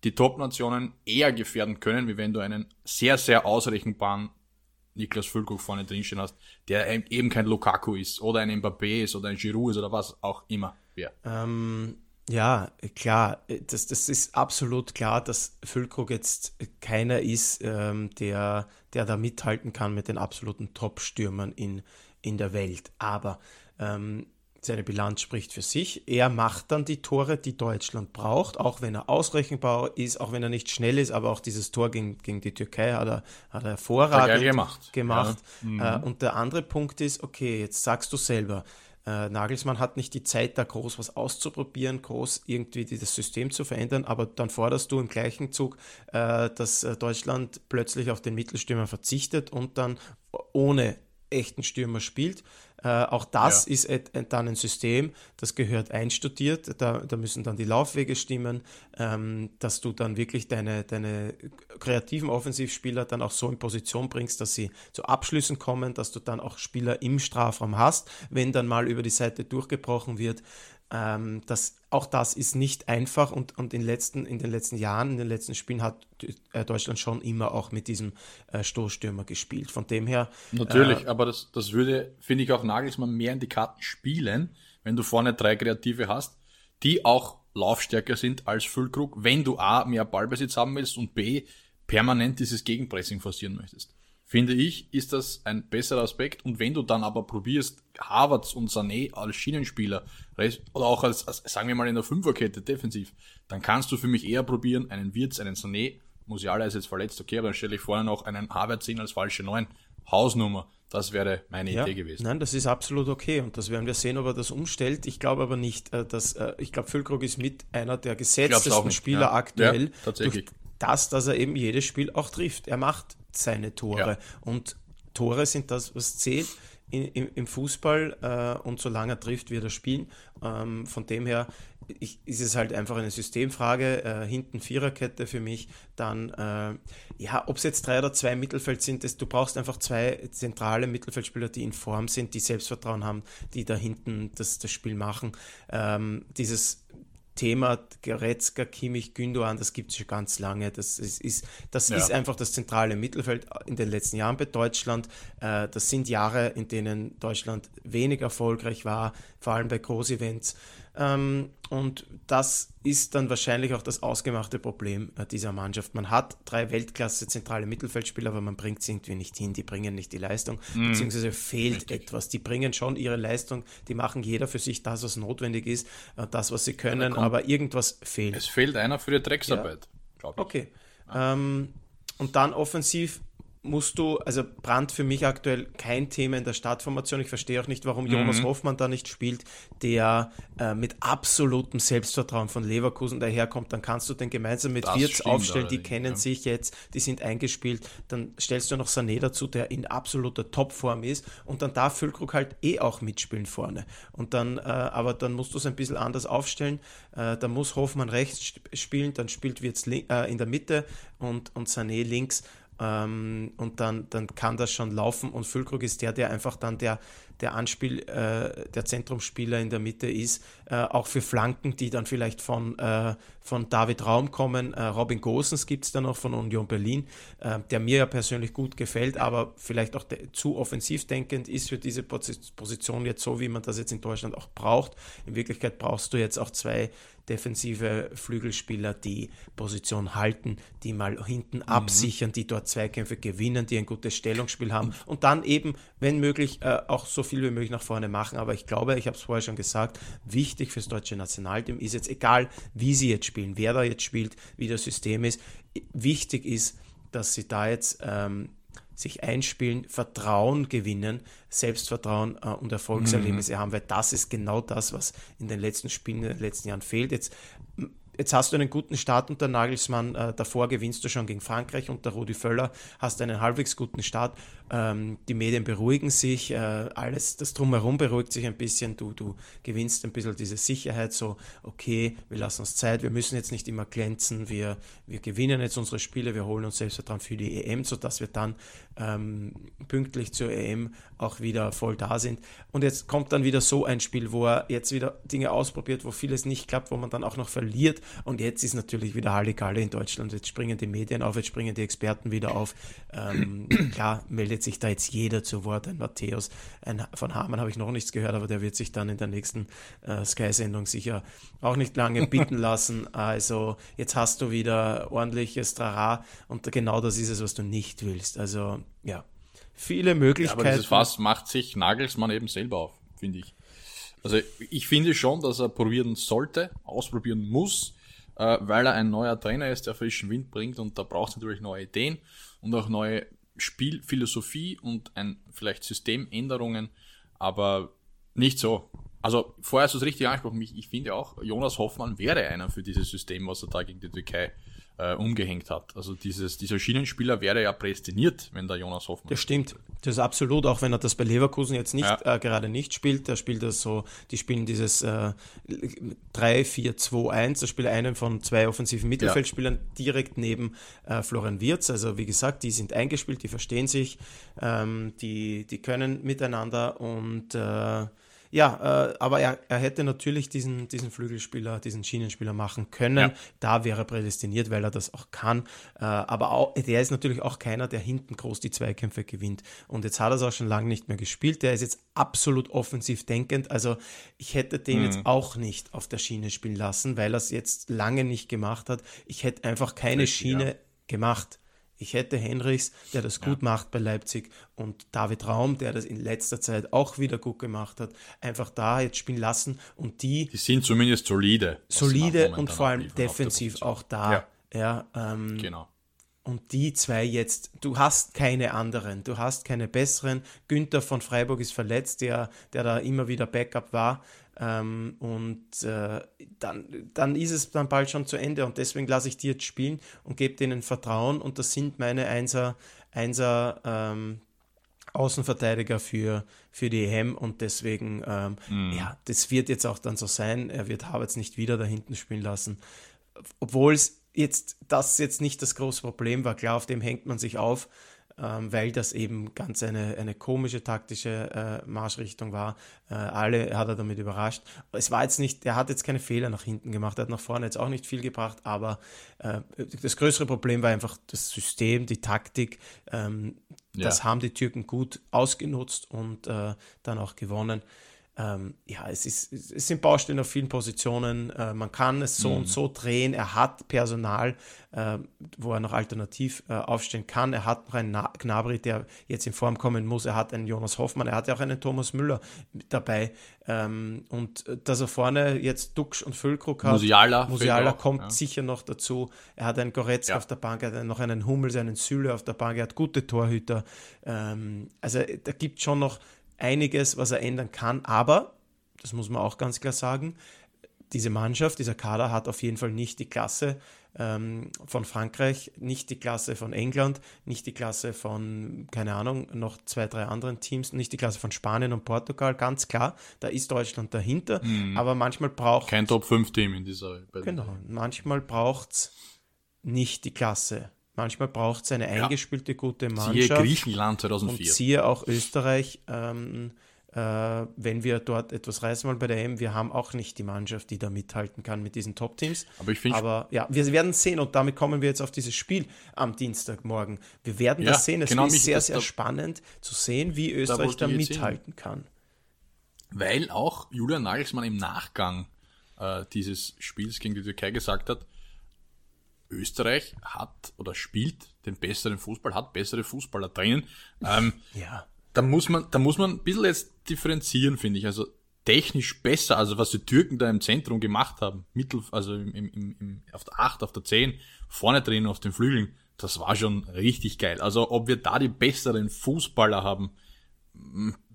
die Top-Nationen eher gefährden können, wie wenn du einen sehr, sehr ausrechenbaren Niklas Füllkrug vorne drinstehen hast, der eben kein Lukaku ist oder ein Mbappé ist oder ein Giroud ist oder was auch immer. Ja. Ähm, ja, klar, das, das ist absolut klar, dass Füllkrug jetzt keiner ist, ähm, der, der da mithalten kann mit den absoluten Top-Stürmern in, in der Welt. Aber ähm, seine Bilanz spricht für sich. Er macht dann die Tore, die Deutschland braucht, auch wenn er ausrechenbar ist, auch wenn er nicht schnell ist, aber auch dieses Tor gegen, gegen die Türkei hat er, hat er hervorragend gemacht. gemacht. Ja. Mhm. Äh, und der andere Punkt ist, okay, jetzt sagst du selber, äh, Nagelsmann hat nicht die Zeit, da groß was auszuprobieren, groß irgendwie das System zu verändern, aber dann forderst du im gleichen Zug, äh, dass Deutschland plötzlich auf den Mittelstürmer verzichtet und dann ohne echten Stürmer spielt. Äh, auch das ja. ist et, dann ein System, das gehört einstudiert. Da, da müssen dann die Laufwege stimmen, ähm, dass du dann wirklich deine, deine kreativen Offensivspieler dann auch so in Position bringst, dass sie zu Abschlüssen kommen, dass du dann auch Spieler im Strafraum hast, wenn dann mal über die Seite durchgebrochen wird. Ähm, das, auch das ist nicht einfach und, und in, letzten, in den letzten Jahren, in den letzten Spielen hat äh, Deutschland schon immer auch mit diesem äh, Stoßstürmer gespielt. Von dem her. Natürlich, äh, aber das, das würde, finde ich, auch Nagelsmann mehr in die Karten spielen, wenn du vorne drei Kreative hast, die auch laufstärker sind als Füllkrug, wenn du A, mehr Ballbesitz haben willst und B, permanent dieses Gegenpressing forcieren möchtest finde ich, ist das ein besserer Aspekt. Und wenn du dann aber probierst, Harvards und Sané als Schienenspieler oder auch als, als sagen wir mal in der Fünferkette defensiv, dann kannst du für mich eher probieren, einen Wirtz, einen Sané, Musiala ist jetzt verletzt, okay, aber dann stelle ich vorne noch einen Harvards hin als falsche Neun. Hausnummer. Das wäre meine ja, Idee gewesen. Nein, das ist absolut okay und das werden wir sehen, ob er das umstellt. Ich glaube aber nicht, äh, dass äh, ich glaube, Füllkrug ist mit einer der gesetztesten Spieler ja. aktuell. Ja, tatsächlich. das, dass er eben jedes Spiel auch trifft. Er macht seine Tore. Ja. Und Tore sind das, was zählt in, im, im, Fußball äh, und solange er trifft, wird er spielen. Ähm, von dem her ich, ist es halt einfach eine Systemfrage. Äh, hinten Viererkette für mich. Dann, äh, ja, ob es jetzt drei oder zwei Mittelfeld sind, das, du brauchst einfach zwei zentrale Mittelfeldspieler, die in Form sind, die Selbstvertrauen haben, die da hinten das, das Spiel machen. Ähm, dieses Thema Goretzka, Kimmich, Gündogan, das gibt es schon ganz lange. Das ist, ist das ja. ist einfach das zentrale Mittelfeld in den letzten Jahren bei Deutschland. Äh, das sind Jahre, in denen Deutschland wenig erfolgreich war, vor allem bei Großevents. Ähm, und das ist dann wahrscheinlich auch das ausgemachte Problem äh, dieser Mannschaft. Man hat drei Weltklasse zentrale Mittelfeldspieler, aber man bringt sie irgendwie nicht hin, die bringen nicht die Leistung, mhm. beziehungsweise fehlt Richtig. etwas. Die bringen schon ihre Leistung, die machen jeder für sich das, was notwendig ist, äh, das, was sie können, ja, aber irgendwas fehlt. Es fehlt einer für die Drecksarbeit, ja. glaube ich. Okay. Ja. Ähm, und dann offensiv musst du, also Brand für mich aktuell kein Thema in der Startformation. Ich verstehe auch nicht, warum Jonas mhm. Hoffmann da nicht spielt, der äh, mit absolutem Selbstvertrauen von Leverkusen daherkommt. Dann kannst du den gemeinsam mit das Wirtz aufstellen, die kennen ja. sich jetzt, die sind eingespielt. Dann stellst du noch Sané dazu, der in absoluter Topform ist und dann darf Füllkrug halt eh auch mitspielen vorne. Und dann, äh, aber dann musst du es ein bisschen anders aufstellen. Äh, da muss Hoffmann rechts spielen, dann spielt Wirtz äh, in der Mitte und, und Sané links ähm, und dann, dann kann das schon laufen. Und Füllkrug ist der, der einfach dann der, der Anspiel, äh, der Zentrumsspieler in der Mitte ist, äh, auch für Flanken, die dann vielleicht von, äh, von David Raum kommen. Äh, Robin Gosens gibt es da noch von Union Berlin, äh, der mir ja persönlich gut gefällt, aber vielleicht auch zu offensiv denkend ist für diese Position jetzt so, wie man das jetzt in Deutschland auch braucht. In Wirklichkeit brauchst du jetzt auch zwei defensive Flügelspieler, die Position halten, die mal hinten mhm. absichern, die dort Zweikämpfe gewinnen, die ein gutes Stellungsspiel haben und dann eben, wenn möglich, äh, auch so viel wie möglich nach vorne machen. Aber ich glaube, ich habe es vorher schon gesagt, wichtig fürs deutsche Nationalteam ist jetzt egal, wie sie jetzt spielen, wer da jetzt spielt, wie das System ist. Wichtig ist, dass sie da jetzt ähm, sich einspielen, Vertrauen gewinnen, Selbstvertrauen äh, und Erfolgserlebnisse mhm. haben, weil das ist genau das, was in den letzten Spielen, in den letzten Jahren fehlt. Jetzt jetzt hast du einen guten Start unter Nagelsmann, äh, davor gewinnst du schon gegen Frankreich unter Rudi Völler, hast einen halbwegs guten Start, ähm, die Medien beruhigen sich, äh, alles, das Drumherum beruhigt sich ein bisschen, du, du gewinnst ein bisschen diese Sicherheit, so, okay, wir lassen uns Zeit, wir müssen jetzt nicht immer glänzen, wir, wir gewinnen jetzt unsere Spiele, wir holen uns Selbstvertrauen für die EM, sodass wir dann ähm, pünktlich zur EM auch wieder voll da sind. Und jetzt kommt dann wieder so ein Spiel, wo er jetzt wieder Dinge ausprobiert, wo vieles nicht klappt, wo man dann auch noch verliert und jetzt ist natürlich wieder Halligalle in Deutschland. Jetzt springen die Medien auf, jetzt springen die Experten wieder auf. Ähm, (clears throat) klar meldet sich da jetzt jeder zu Wort. Ein Matthäus, ein, von Hamann habe ich noch nichts gehört, aber der wird sich dann in der nächsten äh, Sky-Sendung sicher auch nicht lange (laughs) bitten lassen. Also jetzt hast du wieder ordentliches Trara und genau das ist es, was du nicht willst. Also ja, viele Möglichkeiten. Ja, aber dieses Fass macht sich Nagelsmann eben selber auf, finde ich. Also ich finde schon, dass er probieren sollte, ausprobieren muss, äh, weil er ein neuer Trainer ist, der frischen Wind bringt und da braucht es natürlich neue Ideen und auch neue Spielphilosophie und ein, vielleicht Systemänderungen, aber nicht so. Also vorher hast du es richtig angesprochen, ich, ich finde auch, Jonas Hoffmann wäre einer für dieses System, was er da gegen die Türkei äh, umgehängt hat. Also dieses, dieser Schienenspieler wäre ja prädestiniert, wenn der Jonas Hoffmann. Das stimmt. Das ist absolut, auch wenn er das bei Leverkusen jetzt nicht ja. äh, gerade nicht spielt. Der spielt das so, die spielen dieses äh, 3-4-2-1, da spielt einen von zwei offensiven Mittelfeldspielern ja. direkt neben äh, Florian Wirz. Also wie gesagt, die sind eingespielt, die verstehen sich, ähm, die, die können miteinander und äh, ja, äh, aber er, er hätte natürlich diesen, diesen Flügelspieler, diesen Schienenspieler machen können. Ja. Da wäre er prädestiniert, weil er das auch kann. Äh, aber auch, der ist natürlich auch keiner, der hinten groß die Zweikämpfe gewinnt. Und jetzt hat er es auch schon lange nicht mehr gespielt. Der ist jetzt absolut offensiv denkend. Also ich hätte den mhm. jetzt auch nicht auf der Schiene spielen lassen, weil er es jetzt lange nicht gemacht hat. Ich hätte einfach keine Schiene ja. gemacht. Ich hätte Henrichs, der das gut ja. macht bei Leipzig, und David Raum, der das in letzter Zeit auch wieder gut gemacht hat, einfach da jetzt spielen lassen und die. Die sind zumindest solide. Solide und vor allem defensiv auch da. Ja, ja ähm, genau. Und die zwei jetzt, du hast keine anderen, du hast keine besseren. Günther von Freiburg ist verletzt, der, der da immer wieder Backup war. Ähm, und äh, dann, dann ist es dann bald schon zu Ende und deswegen lasse ich die jetzt spielen und gebe denen Vertrauen und das sind meine Einser, Einser ähm, Außenverteidiger für, für die EM und deswegen, ähm, mhm. ja, das wird jetzt auch dann so sein. Er wird Havertz nicht wieder da hinten spielen lassen, obwohl es jetzt das jetzt nicht das große Problem war. Klar, auf dem hängt man sich auf weil das eben ganz eine, eine komische taktische äh, Marschrichtung war. Äh, alle hat er damit überrascht. Es war jetzt nicht, er hat jetzt keine Fehler nach hinten gemacht, er hat nach vorne jetzt auch nicht viel gebracht, aber äh, das größere Problem war einfach das System, die Taktik. Ähm, ja. Das haben die Türken gut ausgenutzt und äh, dann auch gewonnen. Ähm, ja, es, ist, es sind Baustellen auf vielen Positionen. Äh, man kann es so mhm. und so drehen. Er hat Personal, äh, wo er noch alternativ äh, aufstehen kann. Er hat noch einen Na Gnabry, der jetzt in Form kommen muss. Er hat einen Jonas Hoffmann. Er hat ja auch einen Thomas Müller dabei. Ähm, und äh, dass er vorne jetzt Duxch und Füllkrug hat. Musiala, Musiala kommt ja. sicher noch dazu. Er hat einen Goretzka ja. auf der Bank, er hat noch einen Hummels, einen Süle auf der Bank. Er hat gute Torhüter. Ähm, also da gibt schon noch einiges, was er ändern kann. Aber, das muss man auch ganz klar sagen, diese Mannschaft, dieser Kader hat auf jeden Fall nicht die Klasse ähm, von Frankreich, nicht die Klasse von England, nicht die Klasse von, keine Ahnung, noch zwei, drei anderen Teams, nicht die Klasse von Spanien und Portugal, ganz klar, da ist Deutschland dahinter, mhm. aber manchmal braucht Kein Top-5-Team in dieser Genau, manchmal braucht es nicht die Klasse. Manchmal braucht es eine eingespielte, gute Mannschaft. Siehe Griechenland 2004. Und siehe auch Österreich ähm, äh, wenn wir dort etwas reißen wollen bei der EM. Wir haben auch nicht die Mannschaft, die da mithalten kann mit diesen Top-Teams. Aber ich finde. Aber ja, wir werden sehen und damit kommen wir jetzt auf dieses Spiel am Dienstagmorgen. Wir werden Ja, das sehen. Es genau, ist sehr, sehr da- spannend zu sehen, wie Österreich da jetzt mithalten kann. weil auch Julian Nagelsmann im Nachgang äh, dieses Spiels gegen die Türkei gesagt hat, Österreich hat oder spielt den besseren Fußball, hat bessere Fußballer drinnen. Ähm, (laughs) Ja. da muss man, da muss man ein bisschen jetzt differenzieren, finde ich. Also technisch besser, also was die Türken da im Zentrum gemacht haben, mittel, also im, im, im, auf der 8, auf der 10, vorne drin auf den Flügeln, das war schon richtig geil. Also ob wir da die besseren Fußballer haben,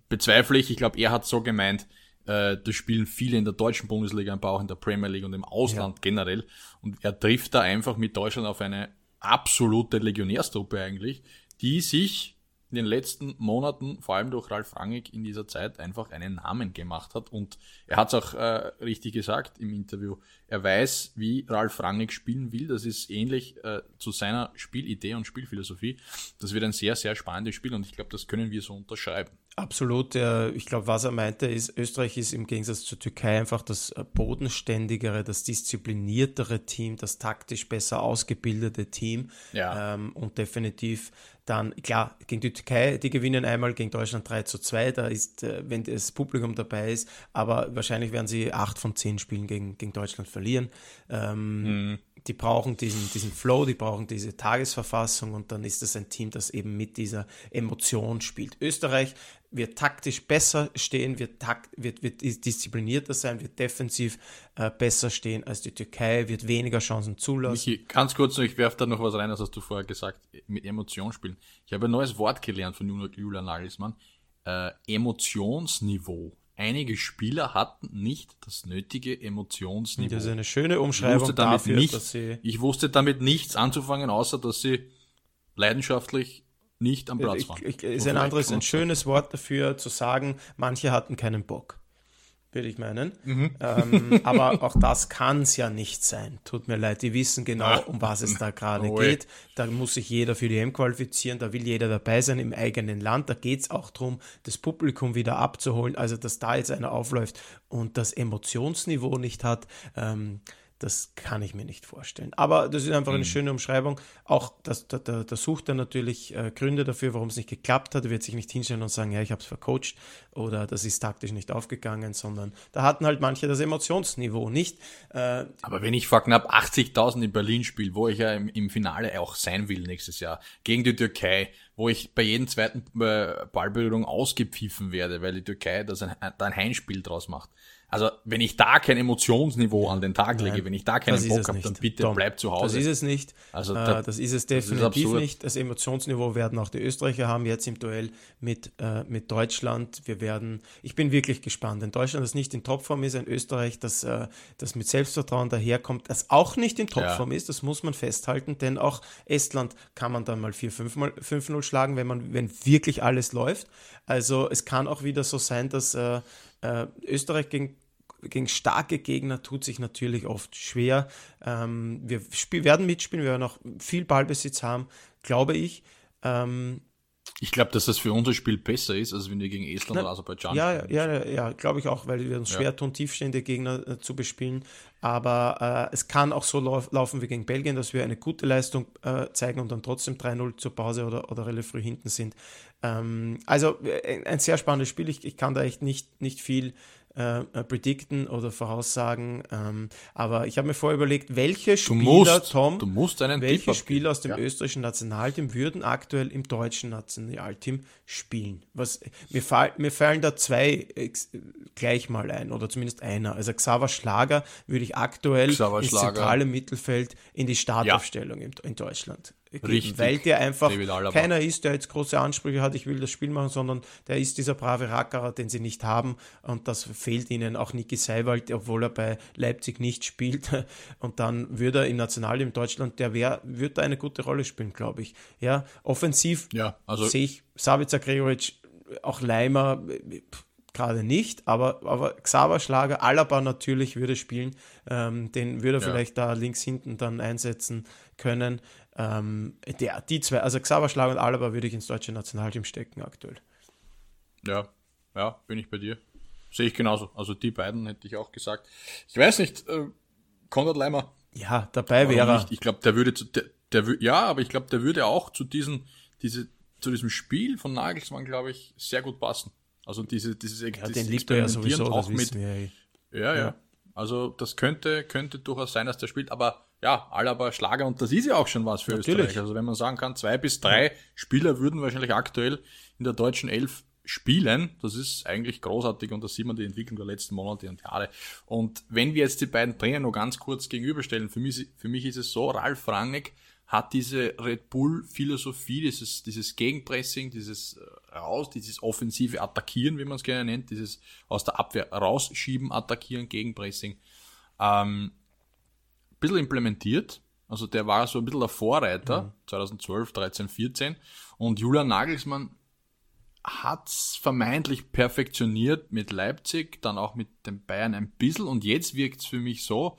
bezweifle ich. Ich glaube, er hat so gemeint, äh, das spielen viele in der deutschen Bundesliga, ein paar auch in der Premier League und im Ausland generell. Und er trifft da einfach mit Deutschland auf eine absolute Legionärstruppe eigentlich, die sich in den letzten Monaten, vor allem durch Ralf Rangnick in dieser Zeit, einfach einen Namen gemacht hat. Und er hat es auch äh, richtig gesagt im Interview. Er weiß, wie Ralf Rangnick spielen will. Das ist ähnlich äh, zu seiner Spielidee und Spielphilosophie. Das wird ein sehr, sehr spannendes Spiel und ich glaube, das können wir so unterschreiben. Absolut. Ich glaube, was er meinte, ist, Österreich ist im Gegensatz zur Türkei einfach das äh, bodenständigere, das diszipliniertere Team, das taktisch besser ausgebildete Team. Ja. Ähm, und definitiv dann, klar, gegen die Türkei, die gewinnen einmal gegen Deutschland 3 zu 2, da ist, äh, wenn das Publikum dabei ist, aber wahrscheinlich werden sie 8 von 10 Spielen gegen, gegen Deutschland verlieren. Ähm, die brauchen diesen, diesen Flow, die brauchen diese Tagesverfassung und dann ist es ein Team, das eben mit dieser Emotion spielt. Österreich wird taktisch besser stehen, wird, takt, wird, wird disziplinierter sein, wird defensiv äh, besser stehen als die Türkei, wird weniger Chancen zulassen. Michi, ganz kurz noch, ich werfe da noch was rein, das hast du vorher gesagt, mit Emotion spielen. Ich habe ein neues Wort gelernt von Jul- Julian Nagelsmann. Äh, Emotionsniveau. Einige Spieler hatten nicht das nötige Emotionsniveau. Das ist eine schöne ich, Umschreibung damit dafür, nicht, dass sie ich wusste damit nichts anzufangen, außer dass sie leidenschaftlich nicht am Platz ich, waren. ich, ist So ein anderes, ein schönes Wort dafür zu sagen, manche hatten keinen Bock, würde ich meinen. Mhm. Ähm, aber auch das kann es ja nicht sein. Tut mir leid, die wissen genau, Ah. um was es da gerade geht. Da muss sich jeder für die EM qualifizieren, da will jeder dabei sein im eigenen Land. Da geht es auch darum, das Publikum wieder abzuholen. Also, dass da jetzt einer aufläuft und das Emotionsniveau nicht hat, ähm, das kann ich mir nicht vorstellen. Aber das ist einfach Mhm. eine schöne Umschreibung. Auch das, da, da, da sucht er natürlich äh, Gründe dafür, warum es nicht geklappt hat. Er wird sich nicht hinstellen und sagen, ja, ich habe es vercoacht oder das ist taktisch nicht aufgegangen, sondern da hatten halt manche das Emotionsniveau nicht. Äh, Aber wenn ich vor knapp 80.000 in Berlin spiele, wo ich ja im, im Finale auch sein will nächstes Jahr, gegen die Türkei, wo ich bei jedem zweiten äh, Ballberührung ausgepfiffen werde, weil die Türkei das ein, da ein Heimspiel draus macht. Also wenn ich da kein Emotionsniveau an den Tag lege, wenn ich da keinen das Bock habe, dann bitte Tom, bleib zu Das Hause. ist es nicht. Also äh, da- das ist es das ist definitiv nicht. Das Emotionsniveau werden auch die Österreicher haben jetzt im Duell mit, äh, mit Deutschland. Wir werden, ich bin wirklich gespannt. Denn Deutschland, das nicht in Topform ist, ein Österreich, das, äh, das mit Selbstvertrauen daherkommt, das auch nicht in Topform ist, das muss man festhalten, denn auch Estland kann man dann mal 4-5-0 schlagen, wenn man, wenn wirklich alles läuft. Also es kann auch wieder so sein, dass äh, äh, Österreich gegen gegen starke Gegner tut sich natürlich oft schwer. Ähm, wir werden mitspielen, wir werden auch viel Ballbesitz haben, glaube ich. Ähm, Ich glaube, dass das für unser Spiel besser ist, als wenn wir gegen Estland oder Aserbaidschan ja, spielen. ja, ja, ja glaube ich auch, weil wir uns schwer tun, tiefstehende Gegner äh, zu bespielen. Aber äh, es kann auch so lauf, laufen wie gegen Belgien, dass wir eine gute Leistung äh, zeigen und dann trotzdem 3-0 zur Pause oder, oder relativ früh hinten sind. Ähm, also äh, ein sehr spannendes Spiel. Ich, ich kann da echt nicht, nicht viel äh, äh, predikten oder voraussagen. Ähm, aber ich habe mir vorher überlegt, welche Du Spieler, musst, Tom, du musst einen Tipp welche. Spieler aus dem Ja. österreichischen Nationalteam würden aktuell im deutschen Nationalteam spielen? Was, mir, fall, mir fallen da zwei ex- gleich mal ein, oder zumindest einer. Also Xaver Schlager würde ich aktuell Xaver ins zentrale Mittelfeld in die Startaufstellung in, in Deutschland geben, Richtig. weil der einfach keiner ist, der jetzt große Ansprüche hat, ich will das Spiel machen, sondern der ist dieser brave Rackerer, den sie nicht haben und das fehlt ihnen auch Niki Seiwald, obwohl er bei Leipzig nicht spielt (laughs) und dann würde er im Nationalteam Deutschland, der wär, würde da eine gute Rolle spielen, glaube ich. Ja, offensiv Ja, also sehe ich Savica Gregoritsch, auch Leimer gerade nicht, aber, aber Xaver Schlager, Alaba natürlich würde spielen, ähm, den würde er Ja. vielleicht da links hinten dann einsetzen können. Ähm, der, die zwei, also Xaver Schlager und Alaba würde ich ins deutsche Nationalteam stecken aktuell. Ja, ja, bin ich bei dir. Sehe ich genauso. Also die beiden hätte ich auch gesagt. Ich weiß nicht, äh, Konrad Leimer. Ja, dabei wäre er. Ich glaube, der würde zu, der, der, ja, aber ich glaube, der würde auch zu diesen, diese, zu diesem Spiel von Nagelsmann, glaube ich, sehr gut passen. Also diese, dieses, ja, dieses den liebt er ja sowieso, auch mit. Wir, ja, ja, ja. Also das könnte, könnte durchaus sein, dass der spielt, aber ja, Alaba Schlager und das ist ja auch schon was für Natürlich. Österreich. Also wenn man sagen kann, zwei bis drei Spieler würden wahrscheinlich aktuell in der deutschen Elf spielen. Das ist eigentlich großartig und da sieht man die Entwicklung der letzten Monate und Jahre. Und wenn wir jetzt die beiden Trainer nur ganz kurz gegenüberstellen, für mich, für mich ist es so, Ralf Rangnick hat diese Red Bull Philosophie, dieses, dieses Gegenpressing, dieses äh, raus, dieses offensive Attackieren, wie man es gerne nennt, dieses aus der Abwehr rausschieben, attackieren, Gegenpressing, ähm, bisschen implementiert. Also der war so ein bisschen der Vorreiter, mhm. 2012, 13, 14. Und Julian Nagelsmann hat's vermeintlich perfektioniert mit Leipzig, dann auch mit den Bayern ein bisschen und jetzt wirkt's für mich so,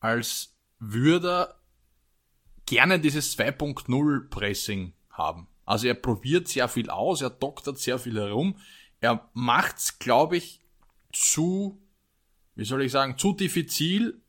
als würde er gerne dieses 2.0 Pressing haben. Also er probiert sehr viel aus, er doktert sehr viel herum, er macht's, glaube ich, zu, wie soll ich sagen, zu diffizil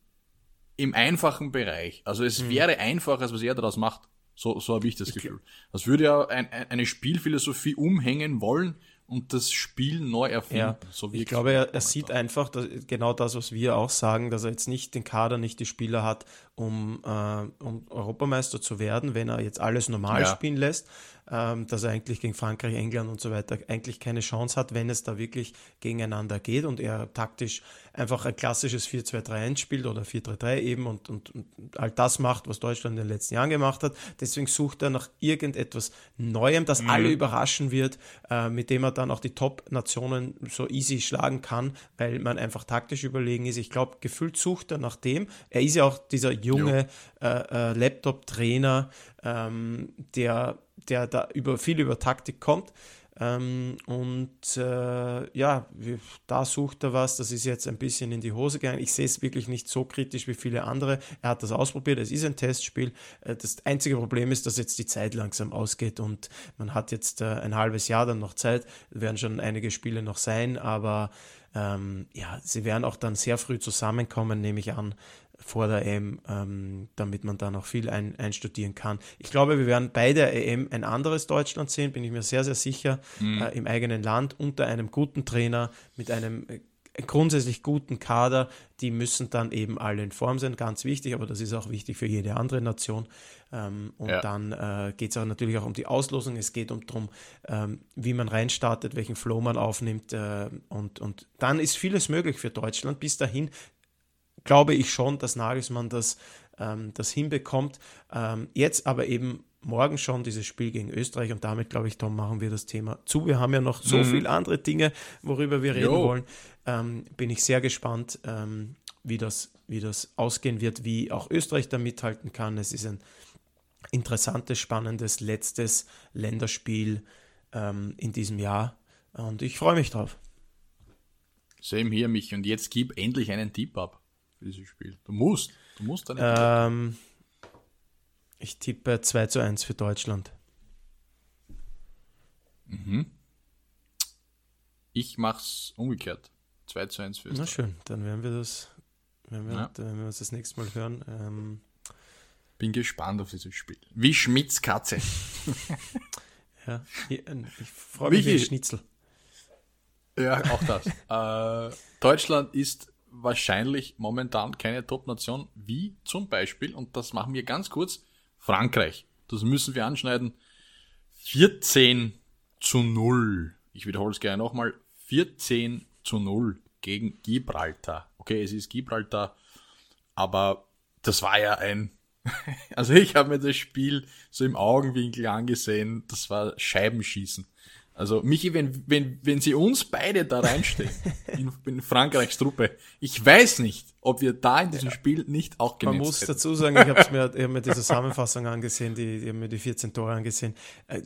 im einfachen Bereich. Also es mhm. wäre einfacher, als was er daraus macht. So, so habe ich das Gefühl. Das würde ja ein, eine Spielphilosophie umhängen wollen und das Spiel neu erfinden. Ja, so ich glaube, er, er sieht einfach dass, genau das, was wir auch sagen, dass er jetzt nicht den Kader, nicht die Spieler hat, um, äh, um Europameister zu werden, wenn er jetzt alles normal ja. spielen lässt, dass er eigentlich gegen Frankreich, England und so weiter eigentlich keine Chance hat, wenn es da wirklich gegeneinander geht und er taktisch einfach ein klassisches 4-2-3-1 spielt oder 4-3-3 eben und, und, und all das macht, was Deutschland in den letzten Jahren gemacht hat. Deswegen sucht er nach irgendetwas Neuem, das mhm. alle überraschen wird, äh, mit dem er dann auch die Top-Nationen so easy schlagen kann, weil man einfach taktisch überlegen ist. Ich glaube, gefühlt sucht er nach dem. Er ist ja auch dieser junge äh, äh, Laptop-Trainer, ähm, der, der da über viel über Taktik kommt. Ähm, und äh, ja, da sucht er was. Das ist jetzt ein bisschen in die Hose gegangen. Ich sehe es wirklich nicht so kritisch wie viele andere. Er hat das ausprobiert. Es ist ein Testspiel. Äh, das einzige Problem ist, dass jetzt die Zeit langsam ausgeht und man hat jetzt äh, ein halbes Jahr dann noch Zeit. werden schon einige Spiele noch sein, aber ähm, ja, sie werden auch dann sehr früh zusammenkommen, nehme ich an vor der EM, ähm, damit man da noch viel ein, einstudieren kann. Ich glaube, wir werden bei der EM ein anderes Deutschland sehen, bin ich mir sehr, sehr sicher, mhm. äh, im eigenen Land unter einem guten Trainer mit einem äh, grundsätzlich guten Kader. Die müssen dann eben alle in Form sein, ganz wichtig, aber das ist auch wichtig für jede andere Nation. Ähm, und ja. dann äh, geht es auch natürlich auch um die Auslosung. Es geht um darum, ähm, wie man reinstartet, welchen Flow man aufnimmt. Äh, und, und dann ist vieles möglich für Deutschland. Bis dahin glaube ich schon, dass Nagelsmann das, ähm, das hinbekommt. Ähm, jetzt aber eben morgen schon dieses Spiel gegen Österreich und damit, glaube ich, Tom, machen wir das Thema zu. Wir haben ja noch so mhm. viele andere Dinge, worüber wir reden jo. wollen. Ähm, bin ich sehr gespannt, ähm, wie, das, wie das ausgehen wird, wie auch Österreich da mithalten kann. Es ist ein interessantes, spannendes letztes Länderspiel ähm, in diesem Jahr und ich freue mich drauf. Same hier, mich. Und jetzt gib endlich einen Tipp ab für dieses Spiel. Du musst. Du musst dann. Ähm, ich tippe 2 zu 1 für Deutschland. Mhm. Ich mach's umgekehrt. 2 zu 1 für Österreich. Na schön, dann werden wir das, wenn wir, ja. wenn wir uns das nächste Mal hören. Ähm, Bin gespannt auf dieses Spiel. Wie Schmitz Katze. (laughs) ja, ich freue mich wie Schnitzel. Ja, auch das. (laughs) äh, Deutschland ist wahrscheinlich momentan keine Top-Nation, wie zum Beispiel, und das machen wir ganz kurz, Frankreich. Das müssen wir anschneiden. 14 zu 0. Ich wiederhole es gerne nochmal. 14 zu 0 gegen Gibraltar. Okay, es ist Gibraltar, aber das war ja ein. (laughs) Also ich habe mir das Spiel so im Augenwinkel angesehen. Das war Scheibenschießen. Also, Michi, wenn, wenn, wenn sie uns beide da reinstellen, (laughs) in, in Frankreichs Truppe, ich weiß nicht, ob wir da in diesem ja. Spiel nicht auch gewinnen. Man muss hätten. dazu sagen, ich habe mir, (laughs) hab mir die Zusammenfassung angesehen, die, die haben mir die 14 Tore angesehen. Äh,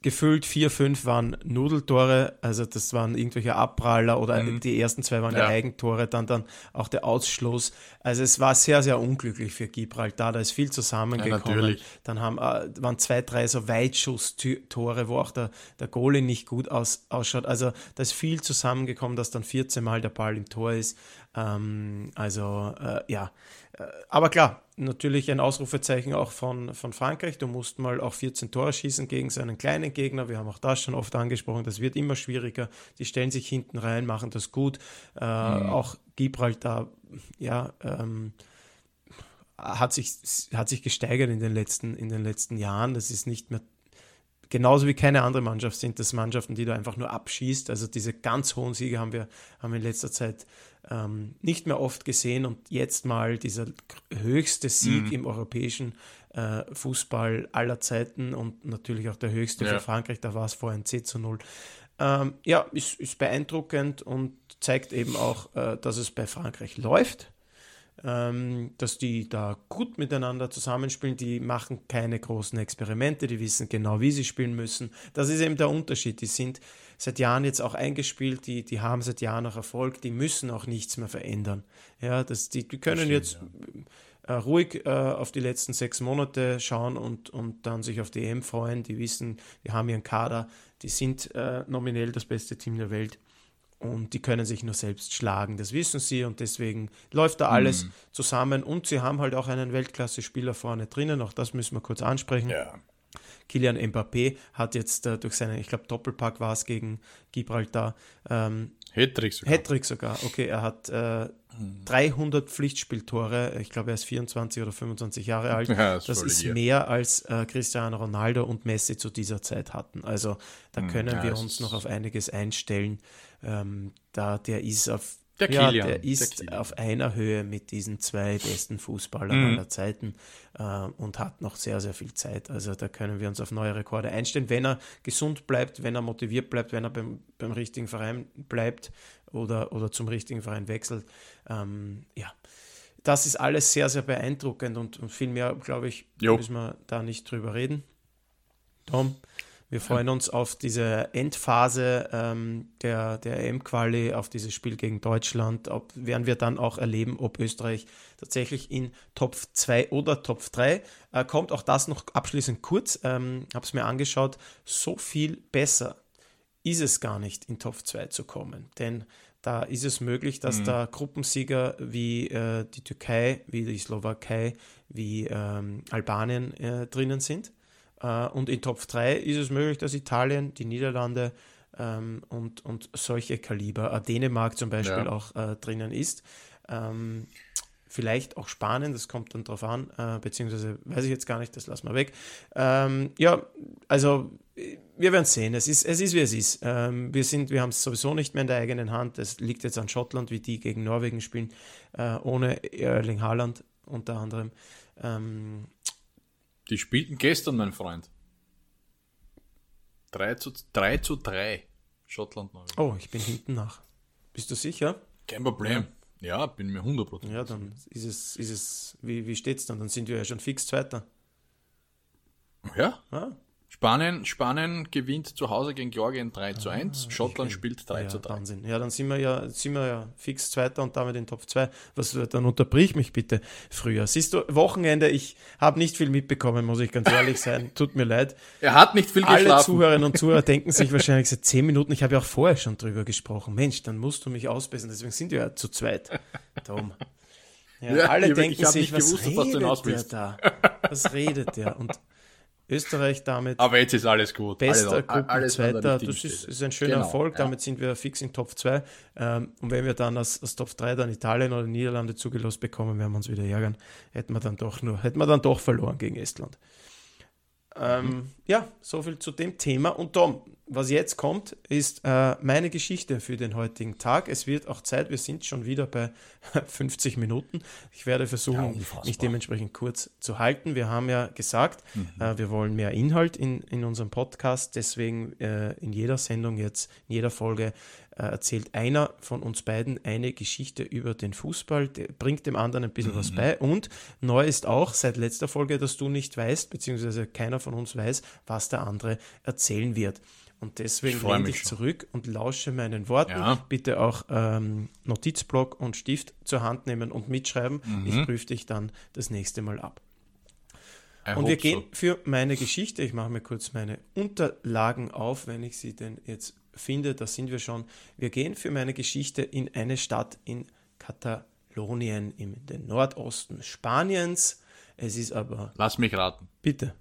gefühlt 4, 5 waren Nudeltore, also das waren irgendwelche Abpraller oder mhm. die ersten zwei waren ja. die Eigentore, dann, dann auch der Ausschluss. Also es war sehr, sehr unglücklich für Gibraltar, da ist viel zusammengekommen. Ja, dann haben, äh, waren zwei, drei so Weitschusstore, wo auch der, der Goal Goalie nicht gut aus, ausschaut. Also da ist viel zusammengekommen, dass dann 14 Mal der Ball im Tor ist. Ähm, also äh, ja, äh, aber klar, natürlich ein Ausrufezeichen auch von, von Frankreich. Du musst mal auch 14 Tore schießen gegen so einen kleinen Gegner. Wir haben auch das schon oft angesprochen. Das wird immer schwieriger. Die stellen sich hinten rein, machen das gut. Äh, mhm. Auch Gibraltar, ja, ähm, hat sich, hat sich gesteigert in den, letzten, in den letzten Jahren. Das ist nicht mehr genauso wie keine andere Mannschaft sind das Mannschaften, die du einfach nur abschießt. Also diese ganz hohen Siege haben wir, haben wir in letzter Zeit ähm, nicht mehr oft gesehen und jetzt mal dieser höchste Sieg mhm. im europäischen äh, Fußball aller Zeiten und natürlich auch der höchste ja. für Frankreich, da war es vorher ein C zu 0. Ähm, ja, ist, ist beeindruckend und zeigt eben auch, äh, dass es bei Frankreich läuft ähm, dass die da gut miteinander zusammenspielen. Die machen keine großen Experimente, die wissen genau, wie sie spielen müssen. Das ist eben der Unterschied. Die sind seit Jahren jetzt auch eingespielt, die, die haben seit Jahren auch Erfolg, die müssen auch nichts mehr verändern. Ja, das, die, die können stimmt, jetzt ja. äh, ruhig äh, auf die letzten sechs Monate schauen und, und dann sich auf die EM freuen. Die wissen, die haben ihren Kader, die sind äh, nominell das beste Team der Welt und die können sich nur selbst schlagen, das wissen sie und deswegen läuft da alles mhm. zusammen und sie haben halt auch einen Weltklasse-Spieler vorne drinnen, auch das müssen wir kurz ansprechen. Ja. Kilian Mbappé hat jetzt äh, durch seinen, ich glaube, Doppelpack war es gegen Gibraltar. Ähm, Hattrick sogar. Hattrick sogar, okay. Er hat äh, 300 Pflichtspieltore. Ich glaube, er ist 24 oder 25 Jahre alt. Ja, das, das ist mehr als äh, Cristiano Ronaldo und Messi zu dieser Zeit hatten. Also da hm, können ja, wir uns noch auf einiges einstellen. Ähm, da der ist auf der, Kilian, ja, der ist der auf einer Höhe mit diesen zwei besten Fußballern mhm. aller Zeiten äh, und hat noch sehr, sehr viel Zeit. Also da können wir uns auf neue Rekorde einstellen, wenn er gesund bleibt, wenn er motiviert bleibt, wenn er beim, beim richtigen Verein bleibt oder, oder zum richtigen Verein wechselt. Ähm, ja, das ist alles sehr, sehr beeindruckend und, und viel mehr, glaube ich, jo. müssen wir da nicht drüber reden. Tom, wir freuen uns auf diese Endphase ähm, der, der EM-Quali, auf dieses Spiel gegen Deutschland. Ob, werden wir dann auch erleben, ob Österreich tatsächlich in Top 2 oder Top 3 äh, kommt. Auch das noch abschließend kurz. Ähm, Habe es mir angeschaut. So viel besser ist es gar nicht, in Top 2 zu kommen. Denn da ist es möglich, dass mhm. da Gruppensieger wie äh, die Türkei, wie die Slowakei, wie ähm, Albanien äh, drinnen sind. Äh, und in Top 3 ist es möglich, dass Italien, die Niederlande ähm, und, und solche Kaliber, äh, Dänemark zum Beispiel ja. auch äh, drinnen ist. Ähm, vielleicht auch Spanien, das kommt dann drauf an, äh, beziehungsweise weiß ich jetzt gar nicht, das lassen wir weg. Ähm, ja, also wir werden sehen. Es ist, es ist wie es ist. Ähm, wir sind, wir haben es sowieso nicht mehr in der eigenen Hand. Es liegt jetzt an Schottland, wie die gegen Norwegen spielen, äh, ohne Erling Haaland unter anderem. Ähm, die spielten gestern, mein Freund. 3 zu 3. Zu 3. Schottland Norwegen. Oh, ich bin hinten nach. Bist du sicher? Kein Problem. Ja, ja bin mir 100% Ja, dann ist es, ist es wie, wie steht es dann? Dann sind wir ja schon fix Zweiter. Ja? ja. Spanien, Spanien gewinnt zu Hause gegen Georgien 3 zu 1, ah, Schottland bin, spielt 3 ja, zu 3. Wahnsinn. Ja, dann sind wir ja, sind wir ja fix Zweiter und damit in Top 2. Was, dann unterbrich mich bitte früher. Siehst du, Wochenende, ich habe nicht viel mitbekommen, muss ich ganz ehrlich sein. (laughs) Tut mir leid. Er hat nicht viel geschlafen. Alle Zuhörerinnen und Zuhörer (laughs) denken sich wahrscheinlich seit 10 Minuten, ich habe ja auch vorher schon drüber gesprochen. Mensch, dann musst du mich ausbessern, deswegen sind wir ja zu zweit. Tom. Ja, ja, alle denken sich, was gewusst, redet der da? Was redet der? Und Österreich damit. Aber jetzt ist alles gut. Bester Gruppenzweiter. Das ist, ist, ein schöner genau, Erfolg. Damit ja. sind wir fix in Top 2. Ähm, und wenn wir dann als, als, Top 3 dann Italien oder Niederlande zugelost bekommen, werden wir uns wieder ärgern. Hätten wir dann doch nur, hätten wir dann doch verloren gegen Estland. Ähm. Ja, soviel zu dem Thema. Und Tom, was jetzt kommt, ist äh, meine Geschichte für den heutigen Tag. Es wird auch Zeit, wir sind schon wieder bei (laughs) 50 Minuten. Ich werde versuchen, ja, mich dementsprechend kurz zu halten. Wir haben ja gesagt, mhm. äh, wir wollen mehr Inhalt in, in unserem Podcast. Deswegen äh, in jeder Sendung jetzt, in jeder Folge erzählt einer von uns beiden eine Geschichte über den Fußball, der bringt dem anderen ein bisschen mhm. was bei. Und neu ist auch seit letzter Folge, dass du nicht weißt, beziehungsweise keiner von uns weiß, was der andere erzählen wird. Und deswegen ich lehne dich zurück und lausche meinen Worten. Ja. Bitte auch ähm, Notizblock und Stift zur Hand nehmen und mitschreiben. Mhm. Ich prüfe dich dann das nächste Mal ab. I und wir gehen so. für meine Geschichte, ich mache mir kurz meine Unterlagen auf, wenn ich sie denn jetzt finde, da sind wir schon. Wir gehen für meine Geschichte in eine Stadt in Katalonien im Nordosten Spaniens. Es ist aber. Lass mich raten. Bitte.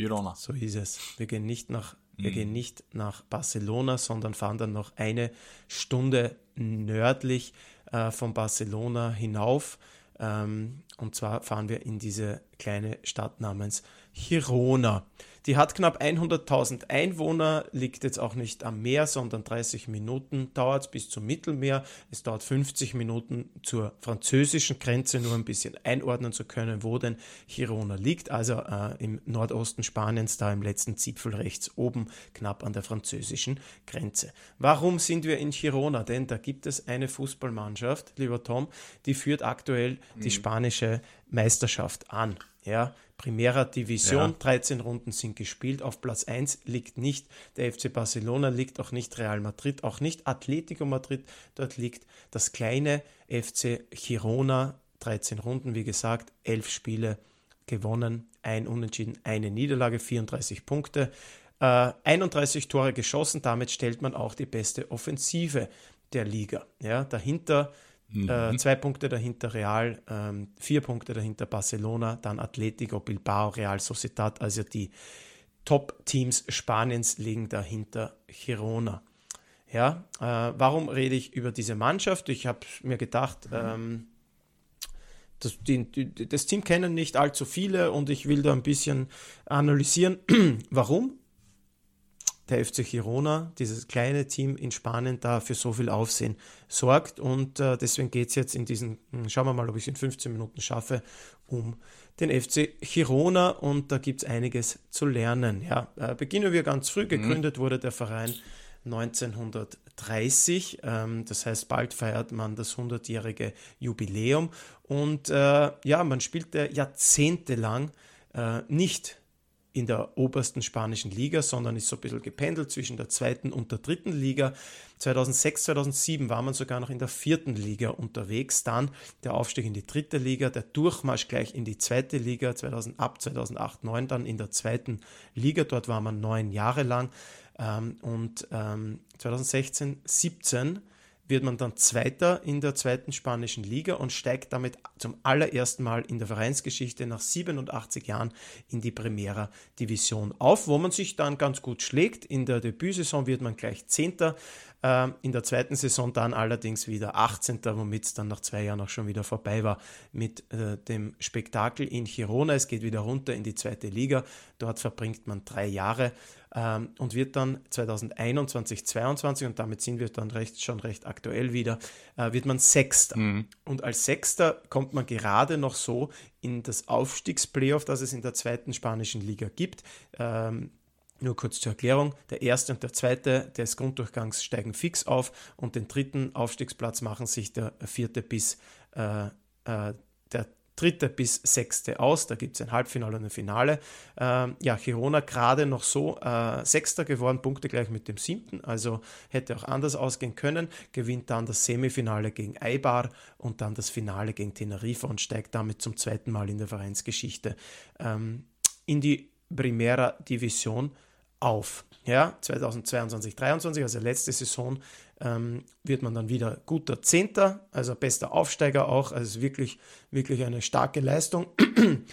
Girona. So ist es. Wir gehen nicht nach, mhm. wir gehen nicht nach Barcelona, sondern fahren dann noch eine Stunde nördlich äh, von Barcelona hinauf. Ähm, und zwar fahren wir in diese kleine Stadt namens Girona. Die hat knapp 100.000 Einwohner, liegt jetzt auch nicht am Meer, sondern 30 Minuten dauert es bis zum Mittelmeer. Es dauert 50 Minuten zur französischen Grenze, nur ein bisschen einordnen zu können, wo denn Girona liegt. Also äh, im Nordosten Spaniens, da im letzten Zipfel rechts oben, knapp an der französischen Grenze. Warum sind wir in Girona? Denn da gibt es eine Fußballmannschaft, lieber Tom, die führt aktuell mhm. die spanische Meisterschaft an. Ja, Primera Division, ja. 13 Runden sind gespielt. Auf Platz 1 liegt nicht der FC Barcelona, liegt auch nicht Real Madrid, auch nicht Atletico Madrid. Dort liegt das kleine FC Girona, 13 Runden, wie gesagt, 11 Spiele gewonnen, ein Unentschieden, eine Niederlage, 34 Punkte, äh, 31 Tore geschossen. Damit stellt man auch die beste Offensive der Liga. Ja, dahinter Mhm. Äh, zwei Punkte dahinter Real, ähm, vier Punkte dahinter Barcelona, dann Atletico, Bilbao, Real Sociedad, also die Top-Teams Spaniens liegen dahinter Girona. Ja, äh, warum rede ich über diese Mannschaft? Ich habe mir gedacht, mhm. ähm, das, die, die, das, Team kennen nicht allzu viele und ich will da ein bisschen analysieren, (clears throat) warum der FC Girona, dieses kleine Team in Spanien, da für so viel Aufsehen sorgt. Und äh, deswegen geht es jetzt in diesen, hm, schauen wir mal, ob ich es in 15 Minuten schaffe, um den FC Girona. Und da gibt es einiges zu lernen. Ja, äh, beginnen wir ganz früh. Mhm. Gegründet mhm. wurde der Verein 1930. Ähm, das heißt, bald feiert man das 100-jährige Jubiläum. Und äh, ja, man spielte jahrzehntelang äh, nicht in der obersten spanischen Liga, sondern ist so ein bisschen gependelt zwischen der zweiten und der dritten Liga. 2006, 2007 war man sogar noch in der vierten Liga unterwegs. Dann der Aufstieg in die dritte Liga, der Durchmarsch gleich in die zweite Liga, 2000, ab 2008, 2009 dann in der zweiten Liga. Dort war man neun Jahre lang. Ähm, und 2016, ähm, 17 wird man dann Zweiter in der zweiten spanischen Liga und steigt damit zum allerersten Mal in der Vereinsgeschichte nach 87 Jahren in die Primera Division auf, wo man sich dann ganz gut schlägt. In der Debütsaison wird man gleich Zehnter, ähm, in der zweiten Saison dann allerdings wieder 18. womit es dann nach zwei Jahren auch schon wieder vorbei war mit äh, dem Spektakel in Girona. Es geht wieder runter in die zweite Liga. Dort verbringt man drei Jahre ähm, und wird dann 2021, 2022, und damit sind wir dann recht, schon recht aktuell wieder, äh, wird man Sechster. Mhm. Und als Sechster kommt man gerade noch so in das Aufstiegsplayoff, das es in der zweiten spanischen Liga gibt. Ähm, nur kurz zur Erklärung, der erste und der zweite des Grunddurchgangs steigen fix auf und den dritten Aufstiegsplatz machen sich der vierte bis äh, äh, der dritte bis sechste aus. Da gibt es ein Halbfinale und ein Finale. Ähm, ja, Girona gerade noch so äh, Sechster geworden, Punkte gleich mit dem siebten, also hätte auch anders ausgehen können. Gewinnt dann das Semifinale gegen Eibar und dann das Finale gegen Tenerife und steigt damit zum zweiten Mal in der Vereinsgeschichte ähm, in die Primera Division auf. Ja, 2022, 2023, also letzte Saison, ähm, wird man dann wieder guter Zehnter, also bester Aufsteiger auch. Also wirklich, wirklich eine starke Leistung. (clears throat)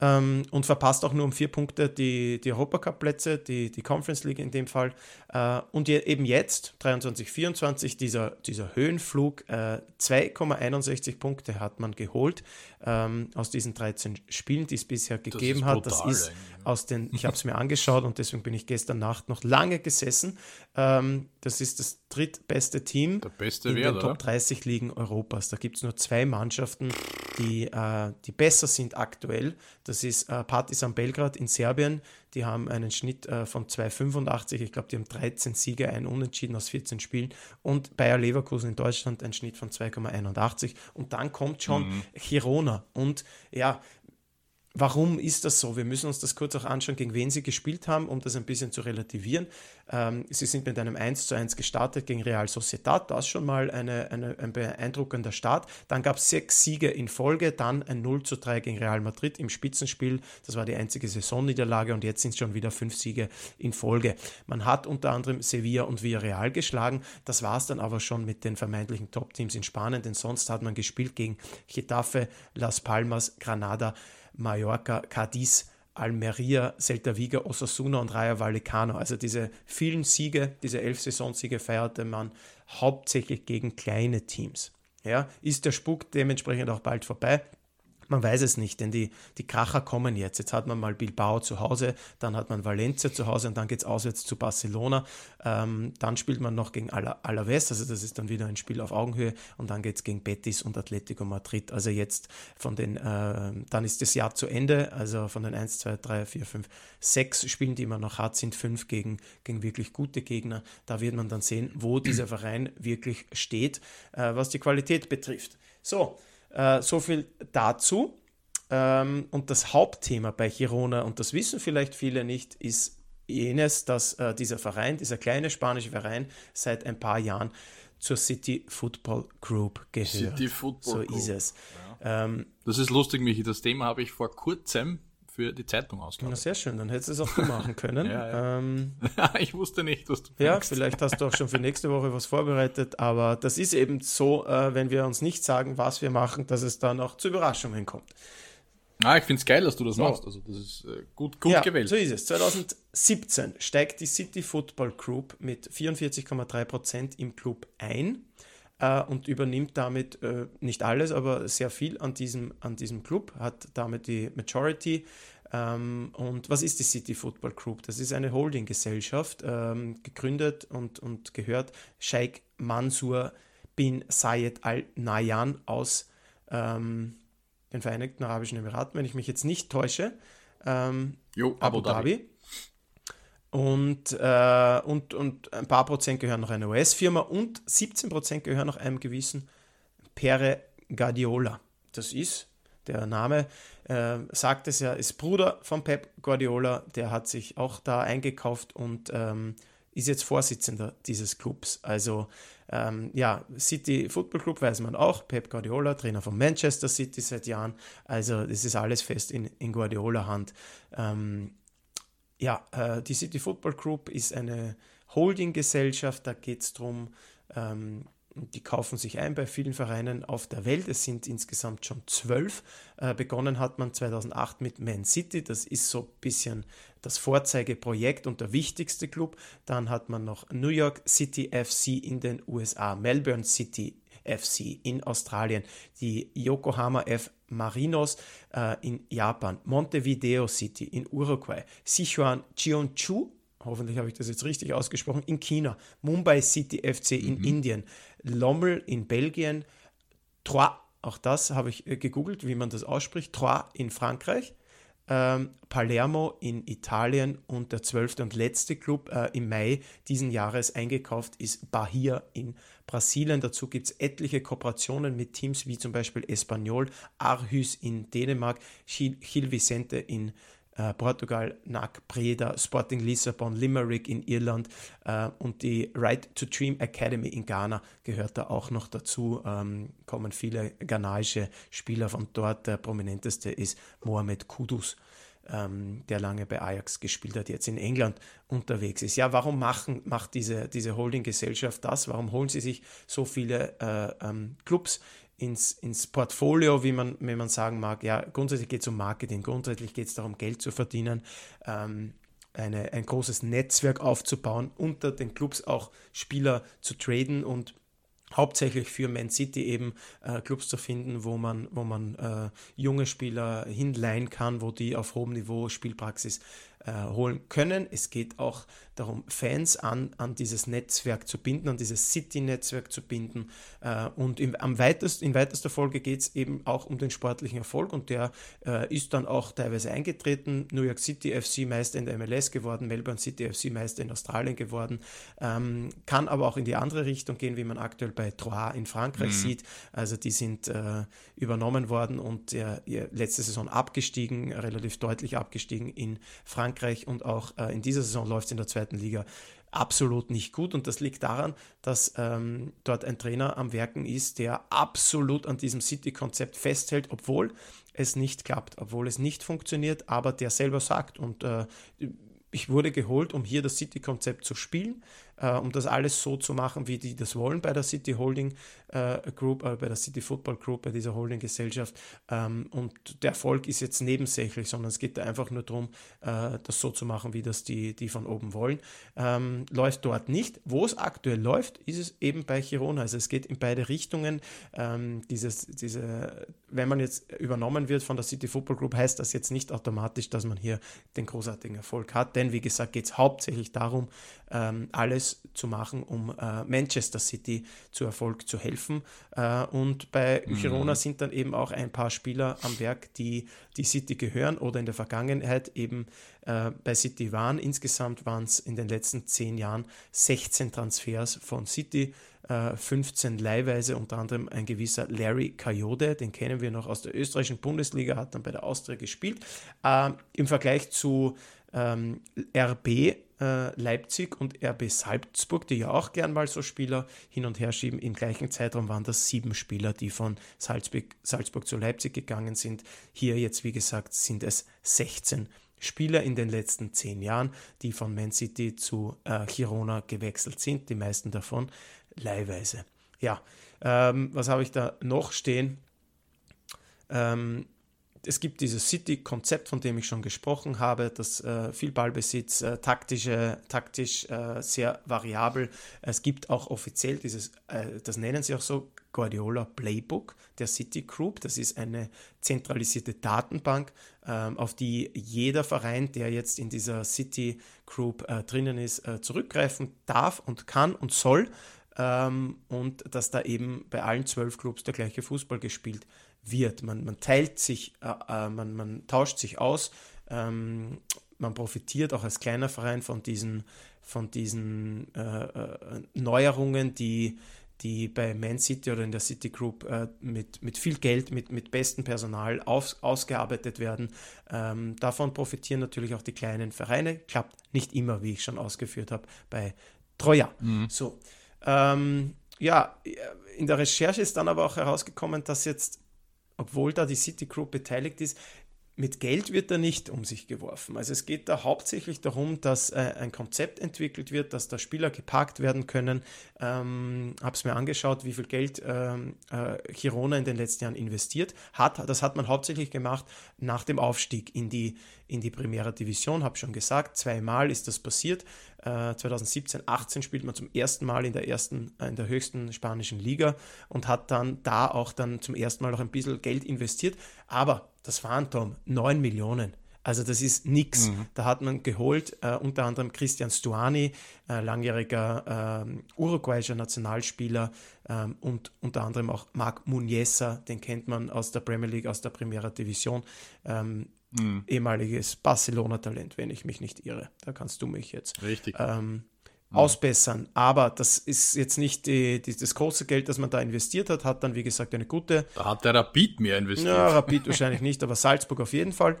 ähm, und verpasst auch nur um vier Punkte die, die Europacup-Plätze, die, die Conference League in dem Fall. Äh, und je, eben jetzt, 23, 24, dieser, dieser Höhenflug, äh, 2,61 Punkte hat man geholt ähm, aus diesen 13 Spielen, die es bisher gegeben das hat. Das ist aus den, ich habe es mir angeschaut und deswegen bin ich gestern Nacht noch lange gesessen. Ähm, das ist das drittbeste Team in Wert, den Top 30 Ligen Europas. Da gibt es nur zwei Mannschaften, die, äh, die besser sind aktuell. Das ist äh, Partizan Belgrad in Serbien. Die haben einen Schnitt äh, von 2,85. Ich glaube, die haben 13 Siege, ein Unentschieden aus 14 Spielen. Und Bayer Leverkusen in Deutschland ein Schnitt von 2,81. Und dann kommt schon mhm. Girona. Und ja, Warum ist das so? Wir müssen uns das kurz auch anschauen, gegen wen sie gespielt haben, um das ein bisschen zu relativieren. Ähm, sie sind mit einem 1 zu 1 gestartet gegen Real Sociedad, das schon mal eine, eine, ein beeindruckender Start. Dann gab es sechs Siege in Folge, dann ein 0 zu 3 gegen Real Madrid im Spitzenspiel. Das war die einzige Saisonniederlage und jetzt sind es schon wieder fünf Siege in Folge. Man hat unter anderem Sevilla und Villarreal geschlagen. Das war es dann aber schon mit den vermeintlichen Top-Teams in Spanien, denn sonst hat man gespielt gegen Getafe, Las Palmas, Granada. Mallorca, Cadiz, Almeria, Celta Vigo, Osasuna und Rayo Vallecano. Also diese vielen Siege, diese elf Saisonsiege feierte man hauptsächlich gegen kleine Teams. Ja, ist der Spuk dementsprechend auch bald vorbei? Man weiß es nicht, denn die, die Kracher kommen jetzt. Jetzt hat man mal Bilbao zu Hause, dann hat man Valencia zu Hause und dann geht es auswärts zu Barcelona. Ähm, dann spielt man noch gegen Alaves, also das ist dann wieder ein Spiel auf Augenhöhe und dann geht es gegen Betis und Atletico Madrid. Also jetzt von den, äh, dann ist das Jahr zu Ende, also von den 1, 2, 3, 4, 5, 6 Spielen, die man noch hat, sind fünf gegen, gegen wirklich gute Gegner. Da wird man dann sehen, wo dieser Verein wirklich steht, äh, was die Qualität betrifft. So, äh, so viel dazu. Ähm, und das Hauptthema bei Girona, und das wissen vielleicht viele nicht, ist jenes, dass äh, dieser Verein, dieser kleine spanische Verein, seit ein paar Jahren zur City Football Group gehört. City Football so Group. ist es. Ja. Ähm, das ist lustig, Michi. Das Thema habe ich vor kurzem für die Zeitung ausgeladen. sehr schön, dann hättest du es auch so machen können. (laughs) ja, ja. Ähm, (laughs) ich wusste nicht, was du Ja, vielleicht hast du auch schon für nächste Woche was vorbereitet, aber das ist eben so, äh, wenn wir uns nicht sagen, was wir machen, dass es dann auch zu Überraschungen kommt. Ah, ich finde es geil, dass du das so. machst. Also das ist äh, gut, gut ja, gewählt. So ist es. 2017 steigt die City Football Group mit 44,3% im Club ein äh, und übernimmt damit äh, nicht alles, aber sehr viel an diesem, an diesem Club, hat damit die Majority. Ähm, und was ist die City Football Group? Das ist eine Holdinggesellschaft, ähm, gegründet und, und gehört Sheikh Mansour bin Zayed Al Nayan aus ähm, den Vereinigten Arabischen Emiraten, wenn ich mich jetzt nicht täusche. Ähm, jo, Abu, Abu Dhabi. Dhabi. Und, äh, und, und ein paar Prozent gehören noch einer US-Firma und 17 Prozent gehören noch einem gewissen Pere Guardiola. Das ist, der Name äh, sagt es ja, ist Bruder von Pep Guardiola. Der hat sich auch da eingekauft und ähm, ist jetzt Vorsitzender dieses Clubs. Also ähm, ja, City Football Club weiß man auch, Pep Guardiola, Trainer von Manchester City seit Jahren. Also das ist alles fest in, in Guardiola Hand. Ähm, ja, äh, die City Football Group ist eine Holdinggesellschaft, da geht es darum, ähm, die kaufen sich ein bei vielen Vereinen auf der Welt. Es sind insgesamt schon zwölf. Äh, begonnen hat man 2008 mit Man City. Das ist so ein bisschen das Vorzeigeprojekt und der wichtigste Club. Dann hat man noch New York City FC in den USA, Melbourne City FC in Australien, die Yokohama F Marinos äh, in Japan, Montevideo City in Uruguay, Sichuan Cheonju, hoffentlich habe ich das jetzt richtig ausgesprochen, in China, Mumbai City FC in mhm. Indien, Lommel in Belgien, Troyes, auch das habe ich äh, gegoogelt, wie man das ausspricht, Troyes in Frankreich, ähm, Palermo in Italien und der zwölfte und letzte Club äh, im Mai diesen Jahres eingekauft ist Bahia in Brasilien. Dazu gibt es etliche Kooperationen mit Teams wie zum Beispiel Espanyol, Arhus in Dänemark, Gil, Gil Vicente in äh, Portugal, NAC Breda, Sporting Lissabon, Limerick in Irland äh, und die Right to Dream Academy in Ghana gehört da auch noch dazu. Ähm, kommen viele ghanaische Spieler von dort. Der prominenteste ist Mohamed Kudus ähm, der lange bei Ajax gespielt hat, jetzt in England unterwegs ist. Ja, warum machen, macht diese, diese Holding-Gesellschaft das? Warum holen sie sich so viele äh, ähm, Clubs ins, ins Portfolio, wie man, wenn man sagen mag, ja, grundsätzlich geht es um Marketing, grundsätzlich geht es darum, Geld zu verdienen, ähm, eine, ein großes Netzwerk aufzubauen, unter den Clubs auch Spieler zu traden und hauptsächlich für Man City eben äh, Clubs zu finden, wo man, wo man äh, junge Spieler hinleihen kann, wo die auf hohem Niveau Spielpraxis äh, holen können. Es geht auch darum, Fans an, an dieses Netzwerk zu binden, an dieses City-Netzwerk zu binden. Äh, und im, am weitest, in weitester Folge geht es eben auch um den sportlichen Erfolg und der äh, ist dann auch teilweise eingetreten. New York City FC Meister in der MLS geworden, Melbourne City FC Meister in Australien geworden, ähm, kann aber auch in die andere Richtung gehen, wie man aktuell bei Troyes in Frankreich mhm. sieht. Also die sind äh, übernommen worden und äh, letzte Saison abgestiegen, relativ deutlich abgestiegen in Frankreich und auch äh, in dieser Saison läuft es in der zweiten Liga absolut nicht gut. Und das liegt daran, dass ähm, dort ein Trainer am Werken ist, der absolut an diesem City-Konzept festhält, obwohl es nicht klappt, obwohl es nicht funktioniert, aber der selber sagt, und äh, ich wurde geholt, um hier das City-Konzept zu spielen äh, um das alles so zu machen, wie die das wollen bei der City Holding äh, Group, äh, bei der City Football Group, bei dieser Holding-Gesellschaft. Ähm, und der Erfolg ist jetzt nebensächlich, sondern es geht da einfach nur darum, äh, das so zu machen, wie das die, die von oben wollen. Ähm, läuft dort nicht. Wo es aktuell läuft, ist es eben bei Girona. Also es geht in beide Richtungen. Ähm, dieses, diese, wenn man jetzt übernommen wird von der City Football Group, heißt das jetzt nicht automatisch, dass man hier den großartigen Erfolg hat. Denn wie gesagt, geht es hauptsächlich darum, ähm, alles zu machen, um äh, Manchester City zu Erfolg zu helfen. Äh, und bei mhm. Girona sind dann eben auch ein paar Spieler am Werk, die die City gehören oder in der Vergangenheit eben äh, bei City waren. Insgesamt waren es in den letzten zehn Jahren 16 Transfers von City. 15 äh, leihweise, unter anderem ein gewisser Larry Coyote, den kennen wir noch aus der österreichischen Bundesliga, hat dann bei der Austria gespielt. Äh, Im Vergleich zu ähm, RB äh, Leipzig und RB Salzburg, die ja auch gern mal so Spieler hin und her schieben. Im gleichen Zeitraum waren das sieben Spieler, die von Salzburg, Salzburg zu Leipzig gegangen sind. Hier jetzt, wie gesagt, sind es 16 Spieler in den letzten zehn Jahren, die von Man City zu äh, Girona gewechselt sind. Die meisten davon leihweise. Ja, ähm, was habe ich da noch stehen? Ähm, es gibt dieses City-Konzept, von dem ich schon gesprochen habe, das äh, viel Ballbesitz, äh, taktische, taktisch äh, sehr variabel. Es gibt auch offiziell dieses, äh, das nennen sie auch so, Guardiola Playbook der City Group. Das ist eine zentralisierte Datenbank, ähm, auf die jeder Verein, der jetzt in dieser City Group äh, drinnen ist, äh, zurückgreifen darf und kann und soll. Ähm, und dass da eben bei allen zwölf Clubs der gleiche Fußball gespielt wird wird. Man, man teilt sich, äh, äh, man, man tauscht sich aus, ähm, man profitiert auch als kleiner Verein von diesen, von diesen äh, äh, Neuerungen, die, die bei Man City oder in der City Group äh, mit, mit viel Geld, mit, mit bestem Personal auf, ausgearbeitet werden. Ähm, davon profitieren natürlich auch die kleinen Vereine. Klappt nicht immer, wie ich schon ausgeführt habe, bei Troja. Mhm. So. Ähm, ja, in der Recherche ist dann aber auch herausgekommen, dass jetzt obwohl da die City Group beteiligt ist, mit Geld wird da nicht um sich geworfen. Also es geht da hauptsächlich darum, dass äh, ein Konzept entwickelt wird, dass da Spieler geparkt werden können. Ähm, Habe es mir angeschaut, wie viel Geld ähm, äh, Girona in den letzten Jahren investiert hat. Das hat man hauptsächlich gemacht nach dem Aufstieg in die, in die Primera Division. Habe schon gesagt, zweimal ist das passiert. Äh, 2017, 18 spielt man zum ersten Mal in der ersten, äh, in der höchsten spanischen Liga und hat dann da auch dann zum ersten Mal noch ein bisschen Geld investiert. Aber das Phantom, 9 Millionen. Also das ist nichts. Mhm. Da hat man geholt, äh, unter anderem Christian Stuani, äh, langjähriger äh, uruguayischer Nationalspieler ähm, und unter anderem auch Marc Muniesa, den kennt man aus der Premier League, aus der Primera Division. Ähm, mhm. Ehemaliges Barcelona-Talent, wenn ich mich nicht irre. Da kannst du mich jetzt Richtig. Ähm, mhm. ausbessern. Aber das ist jetzt nicht die, die, das große Geld, das man da investiert hat, hat dann, wie gesagt, eine gute. Da hat der Rapid mehr investiert. Ja, Rapid wahrscheinlich nicht, aber Salzburg auf jeden Fall.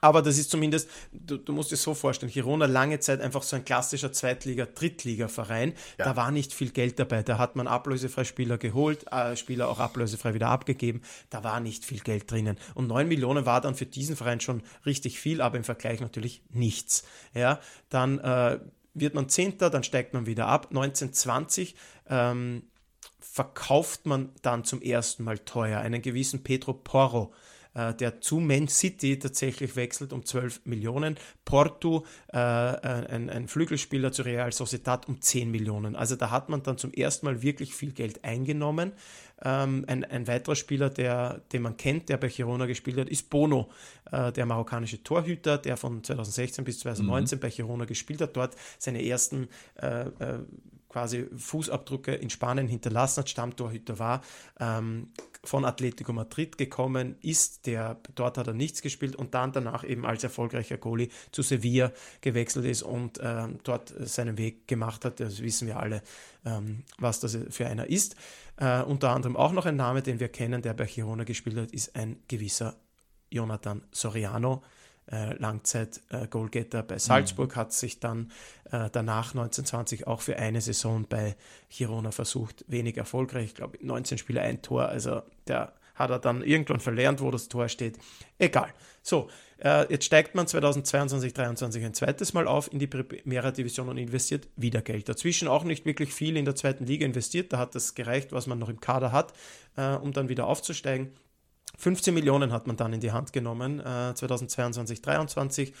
Aber das ist zumindest, du, du, musst dir so vorstellen, Girona lange Zeit einfach so ein klassischer Zweitliga-, Drittliga-Verein. Ja. Da war nicht viel Geld dabei. Da hat man ablösefrei Spieler geholt, äh, Spieler auch ablösefrei wieder abgegeben. Da war nicht viel Geld drinnen. Und 9 Millionen war dann für diesen Verein schon richtig viel, aber im Vergleich natürlich nichts. Ja, dann äh, wird man Zehnter, dann steigt man wieder ab. 1920 ähm, verkauft man dann zum ersten Mal teuer einen gewissen Pedro Porro äh, der zu Man City tatsächlich wechselt um 12 Millionen. Porto, äh, ein, ein Flügelspieler zu Real Sociedad um 10 Millionen. Also da hat man dann zum ersten Mal wirklich viel Geld eingenommen. Ähm, ein, ein, weiterer Spieler, der, den man kennt, der bei Girona gespielt hat, ist Bono, äh, der marokkanische Torhüter, der von 2016 bis 2019 mhm. bei Girona gespielt hat, dort seine ersten äh, äh, quasi Fußabdrücke in Spanien hinterlassen hat, Stammtorhüter war, ähm, von Atletico Madrid gekommen ist, der dort hat er nichts gespielt und dann danach eben als erfolgreicher Goalie zu Sevilla gewechselt ist und ähm, dort seinen Weg gemacht hat. Das wissen wir alle, ähm, was das für einer ist. Äh, unter anderem auch noch ein Name, den wir kennen, der bei Girona gespielt hat, ist ein gewisser Jonathan Soriano äh, Langzeit-Goalgetter bei Salzburg, mhm. hat sich dann äh, danach 1920 auch für eine Saison bei Girona versucht, wenig erfolgreich, ich glaube 19 Spiele, ein Tor, also der hat er dann irgendwann verlernt, wo das Tor steht. Egal. So, äh, jetzt steigt man 2022, 2023 ein zweites Mal auf in die Primera Division und investiert wieder Geld. Dazwischen auch nicht wirklich viel in der zweiten Liga investiert, da hat das gereicht, was man noch im Kader hat, äh, um dann wieder aufzusteigen. 15 Millionen hat man dann in die Hand genommen, äh, 2022, 2023.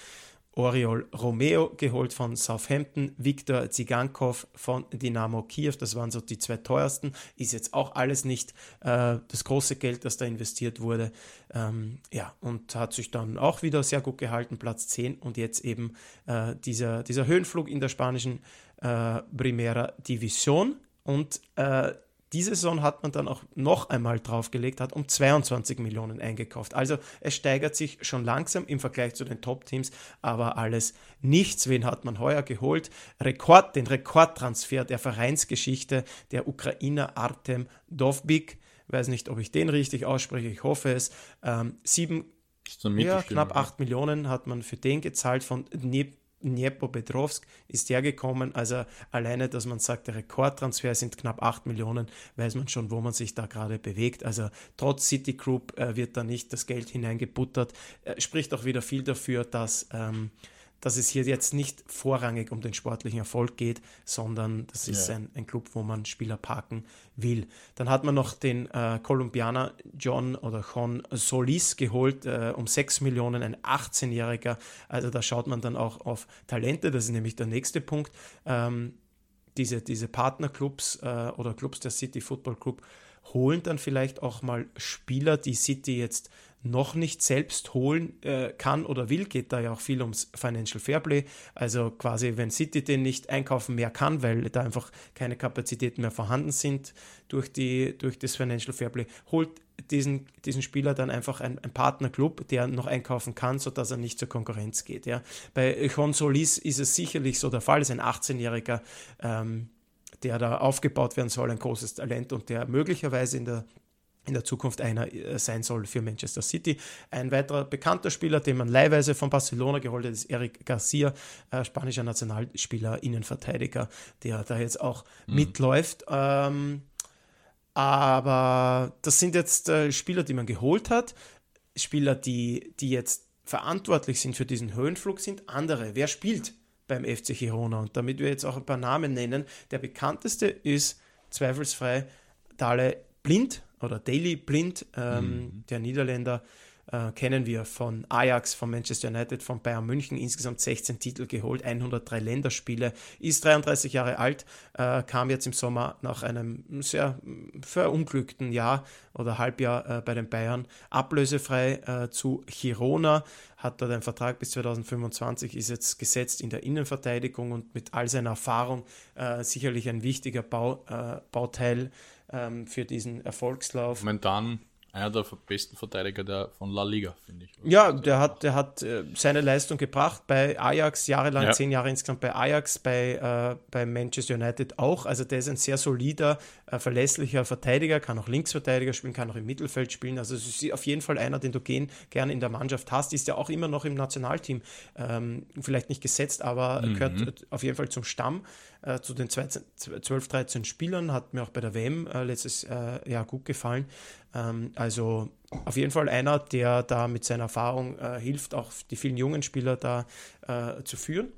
Oriol Romeo geholt von Southampton, Viktor Zigankov von Dynamo Kiew, das waren so die zwei teuersten, ist jetzt auch alles nicht äh, das große Geld, das da investiert wurde. Ähm, ja, und hat sich dann auch wieder sehr gut gehalten, Platz 10 und jetzt eben äh, dieser, dieser Höhenflug in der spanischen äh, Primera Division und äh, diese Saison hat man dann auch noch einmal draufgelegt, hat um 22 Millionen eingekauft. Also es steigert sich schon langsam im Vergleich zu den Top-Teams, aber alles nichts. Wen hat man heuer geholt? Rekord, den Rekordtransfer der Vereinsgeschichte, der Ukrainer Artem Dovbik. Weiß nicht, ob ich den richtig ausspreche, ich hoffe es. Ähm, sieben, ja, knapp acht Millionen hat man für den gezahlt von Dnip Dniepropetrovsk ist der gekommen. Also alleine, dass man sagt, der Rekordtransfer sind knapp 8 Millionen, weiß man schon, wo man sich da gerade bewegt. Also trotz Citigroup äh, wird da nicht das Geld hineingebuttert. Äh, spricht auch wieder viel dafür, dass ähm, dass es hier jetzt nicht vorrangig um den sportlichen Erfolg geht, sondern das ist ja. ein, ein, Club, wo man Spieler parken will. Dann hat man noch den äh, Kolumbianer John oder John Solis geholt, äh, um 6 Millionen, ein 18-Jähriger. Also da schaut man dann auch auf Talente, das ist nämlich der nächste Punkt. Ähm, diese, diese Partnerclubs äh, oder Clubs der City Football Club holen dann vielleicht auch mal Spieler, die City jetzt noch nicht selbst holen äh, kann oder will, geht da ja auch viel ums Financial Fairplay. Also quasi, wenn City den nicht einkaufen mehr kann, weil da einfach keine Kapazitäten mehr vorhanden sind durch, die, durch das Financial Fairplay, holt diesen, diesen Spieler dann einfach ein, ein Partnerclub, der noch einkaufen kann, sodass er nicht zur Konkurrenz geht. Ja. Bei Juan Solis ist es sicherlich so der Fall, ist ein 18-jähriger, ähm, der da aufgebaut werden soll, ein großes Talent und der möglicherweise in der in der Zukunft einer äh, sein soll für Manchester City. Ein weiterer bekannter Spieler, den man leihweise von Barcelona geholt hat, ist Eric Garcia, äh, spanischer Nationalspieler, Innenverteidiger, der da jetzt auch mhm. mitläuft. Ähm, aber das sind jetzt äh, Spieler, die man geholt hat, Spieler, die, die jetzt verantwortlich sind für diesen Höhenflug, sind andere. Wer spielt beim FC Girona? Und damit wir jetzt auch ein paar Namen nennen, der bekannteste ist zweifelsfrei Dale Blind, oder Daily Blind, ähm, mhm. der Niederländer, äh, kennen wir von Ajax, von Manchester United, von Bayern München, insgesamt 16 Titel geholt, 103 Länderspiele, ist 33 Jahre alt, äh, kam jetzt im Sommer nach einem sehr verunglückten Jahr oder Halbjahr äh, bei den Bayern ablösefrei äh, zu Girona, hat dort einen Vertrag bis 2025, ist jetzt gesetzt in der Innenverteidigung und mit all seiner Erfahrung äh, sicherlich ein wichtiger Bau, äh, Bauteil ähm, für diesen Erfolgslauf. Momentan einer der besten Verteidiger der, von La Liga, finde ich. Ja, der hat, der hat äh, seine Leistung gebracht bei Ajax, jahrelang, ja. zehn Jahre insgesamt bei Ajax, bei, äh, bei Manchester United auch. Also der ist ein sehr solider, äh, verlässlicher Verteidiger, kann auch Linksverteidiger spielen, kann auch im Mittelfeld spielen. Also es ist auf jeden Fall einer, den du gehen, gerne in der Mannschaft hast. Ist ja auch immer noch im Nationalteam, ähm, vielleicht nicht gesetzt, aber mhm. gehört auf jeden Fall zum Stamm. Äh, zu den 12, 13 Spielern, hat mir auch bei der WM äh, letztes äh, Jahr gut gefallen. Ähm, also auf jeden Fall einer, der da mit seiner Erfahrung äh, hilft, auch die vielen jungen Spieler da äh, zu führen.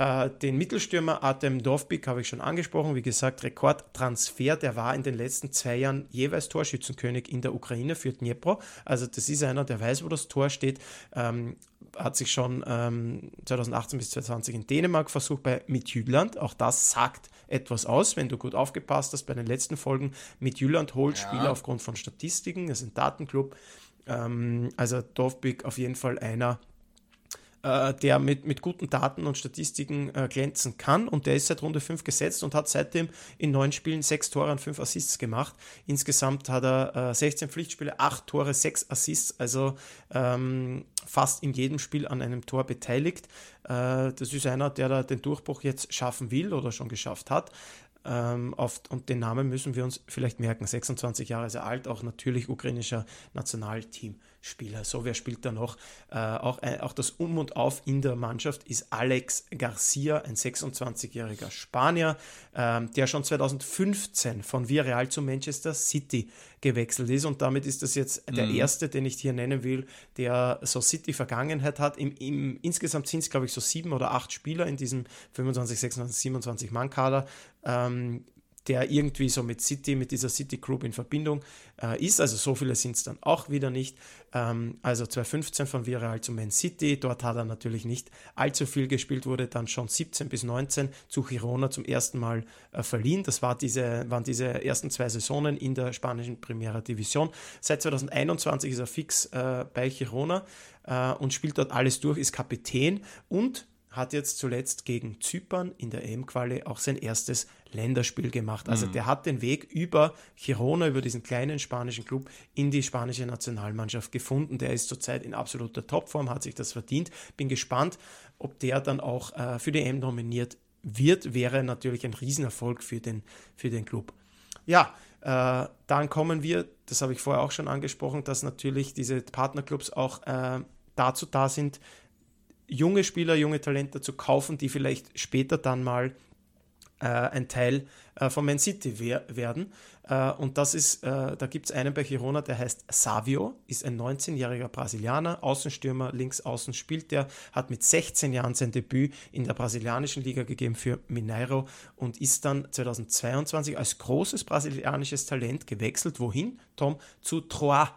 Äh, den Mittelstürmer Artem Dovbik habe ich schon angesprochen. Wie gesagt, Rekordtransfer. Der war in den letzten zwei Jahren jeweils Torschützenkönig in der Ukraine für Dnipro. Also das ist einer, der weiß, wo das Tor steht. Ähm, hat sich schon ähm, 2018 bis 2020 in Dänemark versucht bei Midtjylland. Auch das sagt etwas aus, wenn du gut aufgepasst hast bei den letzten Folgen. Midtjylland holt ja. Spieler aufgrund von Statistiken. Das ist ein Datenclub. Ähm, also Dovbik auf jeden Fall einer, äh, der mit, mit guten Daten und Statistiken äh, glänzen kann. Und der ist seit Runde 5 gesetzt und hat seitdem in neun Spielen sechs Tore und fünf Assists gemacht. Insgesamt hat er äh, 16 Pflichtspiele, acht Tore, sechs Assists, also ähm, fast in jedem Spiel an einem Tor beteiligt. Äh, das ist einer, der da den Durchbruch jetzt schaffen will oder schon geschafft hat. Ähm, und den Namen müssen wir uns vielleicht merken. 26 Jahre sehr alt, auch natürlich ukrainischer Nationalteam. Spieler. So, wer spielt da noch? Äh, auch, äh, auch das Um und Auf in der Mannschaft ist Alex Garcia, ein 26-jähriger Spanier, äh, der schon 2015 von Villarreal zu Manchester City gewechselt ist. Und damit ist das jetzt der mhm. erste, den ich hier nennen will, der so City-Vergangenheit hat. Im, im, insgesamt sind es, glaube ich, so sieben oder acht Spieler in diesem 25, 26, 27 Mann-Kader. Ähm, der irgendwie so mit City, mit dieser City Group in Verbindung äh, ist. Also so viele sind es dann auch wieder nicht. Ähm, also 2015 von Villarreal zu Man City. Dort hat er natürlich nicht allzu viel gespielt, wurde dann schon 17 bis 19 zu Girona zum ersten Mal äh, verliehen. Das war diese, waren diese ersten zwei Saisonen in der spanischen Primera Division. Seit 2021 ist er fix äh, bei Girona äh, und spielt dort alles durch, ist Kapitän und hat jetzt zuletzt gegen Zypern in der EM-Quali auch sein erstes Länderspiel gemacht. Also mhm. der hat den Weg über Girona, über diesen kleinen spanischen Club in die spanische Nationalmannschaft gefunden. Der ist zurzeit in absoluter Topform, hat sich das verdient. Bin gespannt, ob der dann auch äh, für die EM nominiert wird. Wäre natürlich ein Riesenerfolg für den, für den Club. Ja, äh, dann kommen wir, das habe ich vorher auch schon angesprochen, dass natürlich diese Partnerclubs auch äh, dazu da sind, junge Spieler, junge Talente zu kaufen, die vielleicht später dann mal ein Teil äh, von Man City wer werden. Äh, und das ist, äh, da gibt es einen bei Girona, der heißt Savio, ist ein 19-jähriger Brasilianer, Außenstürmer, links außen spielt der, hat mit 16 Jahren sein Debüt in der brasilianischen Liga gegeben für Mineiro und ist dann 2022 als großes brasilianisches Talent gewechselt. Wohin? Tom? Zu Troyes.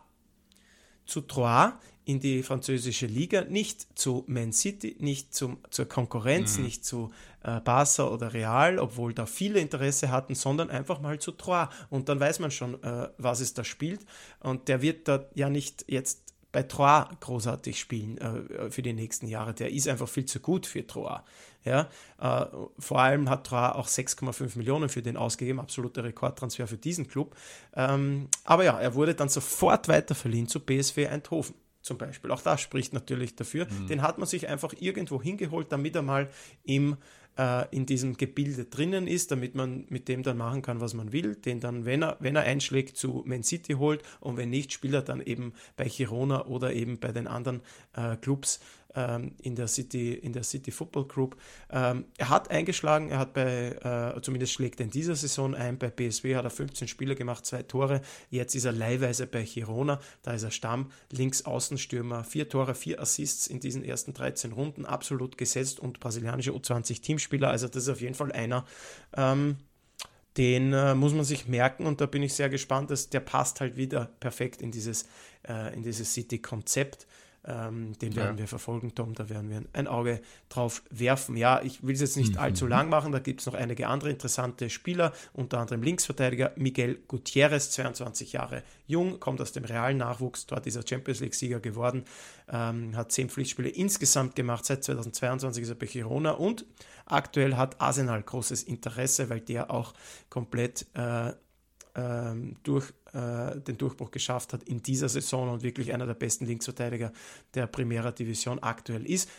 Zu Troyes in die französische Liga, nicht zu Man City, nicht zum, zur Konkurrenz, mhm. nicht zu äh, Barca oder Real, obwohl da viele Interesse hatten, sondern einfach mal zu Troyes. Und dann weiß man schon, äh, was es da spielt. Und der wird da ja nicht jetzt bei Troyes großartig spielen äh, für die nächsten Jahre. Der ist einfach viel zu gut für Troyes. Ja, äh, vor allem hat Troyes auch 6,5 Millionen für den ausgegeben, absoluter Rekordtransfer für diesen Club. Ähm, aber ja, er wurde dann sofort weiterverliehen zu BSW Eindhoven zum Beispiel. Auch das spricht natürlich dafür. Mhm. Den hat man sich einfach irgendwo hingeholt, damit er mal im, äh, in diesem Gebilde drinnen ist, damit man mit dem dann machen kann, was man will. Den dann, wenn er, wenn er einschlägt, zu Man City holt und wenn nicht, spielt er dann eben bei Girona oder eben bei den anderen äh, Clubs ähm, in, der City, in der City Football Group. Ähm, er hat eingeschlagen, er hat bei, äh, zumindest schlägt er in dieser Saison ein, bei BSW hat er 15 Spiele gemacht, zwei Tore. Jetzt ist er leihweise bei Girona, da ist er Stamm, links Außenstürmer, vier Tore, vier Assists in diesen ersten 13 Runden, absolut gesetzt und brasilianische U20 Teamspieler. Also das ist auf jeden Fall einer. Ähm, den äh, muss man sich merken und da bin ich sehr gespannt, dass der passt halt wieder perfekt in dieses, äh, in dieses City-Konzept. Ähm, den werden ja. wir verfolgen, Tom, da werden wir ein Auge drauf werfen. Ja, ich will es jetzt nicht mhm. allzu lang machen, da gibt es noch einige andere interessante Spieler, unter anderem Linksverteidiger Miguel Gutierrez, 22 Jahre jung, kommt aus dem realen Nachwuchs, dort ist er Champions League-Sieger geworden, ähm, hat zehn Pflichtspiele insgesamt gemacht, seit 2022 ist er bei Girona und aktuell hat Arsenal großes Interesse, weil der auch komplett äh, ähm, durch äh, den Durchbruch geschafft hat in dieser Saison und wirklich einer der besten Linksverteidiger der Primera Division aktuell ist.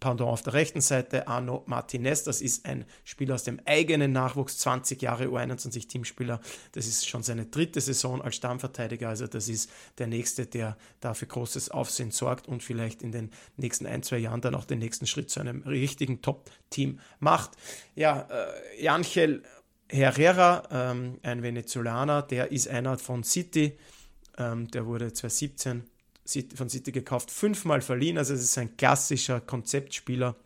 Pendant auf der rechten Seite Arno Martinez, das ist ein Spieler aus dem eigenen Nachwuchs, 20 Jahre U21 Teamspieler. Das ist schon seine dritte Saison als Stammverteidiger, also das ist der nächste, der da für großes Aufsehen sorgt und vielleicht in den nächsten ein, zwei Jahren dann auch den nächsten Schritt zu einem richtigen Top-Team macht. Ja, äh, Janchel Herrera, ähm, ein Venezolaner, der ist einer von City, ähm, der wurde 2017 von City gekauft, fünfmal verliehen, also es ist ein klassischer Konzeptspieler.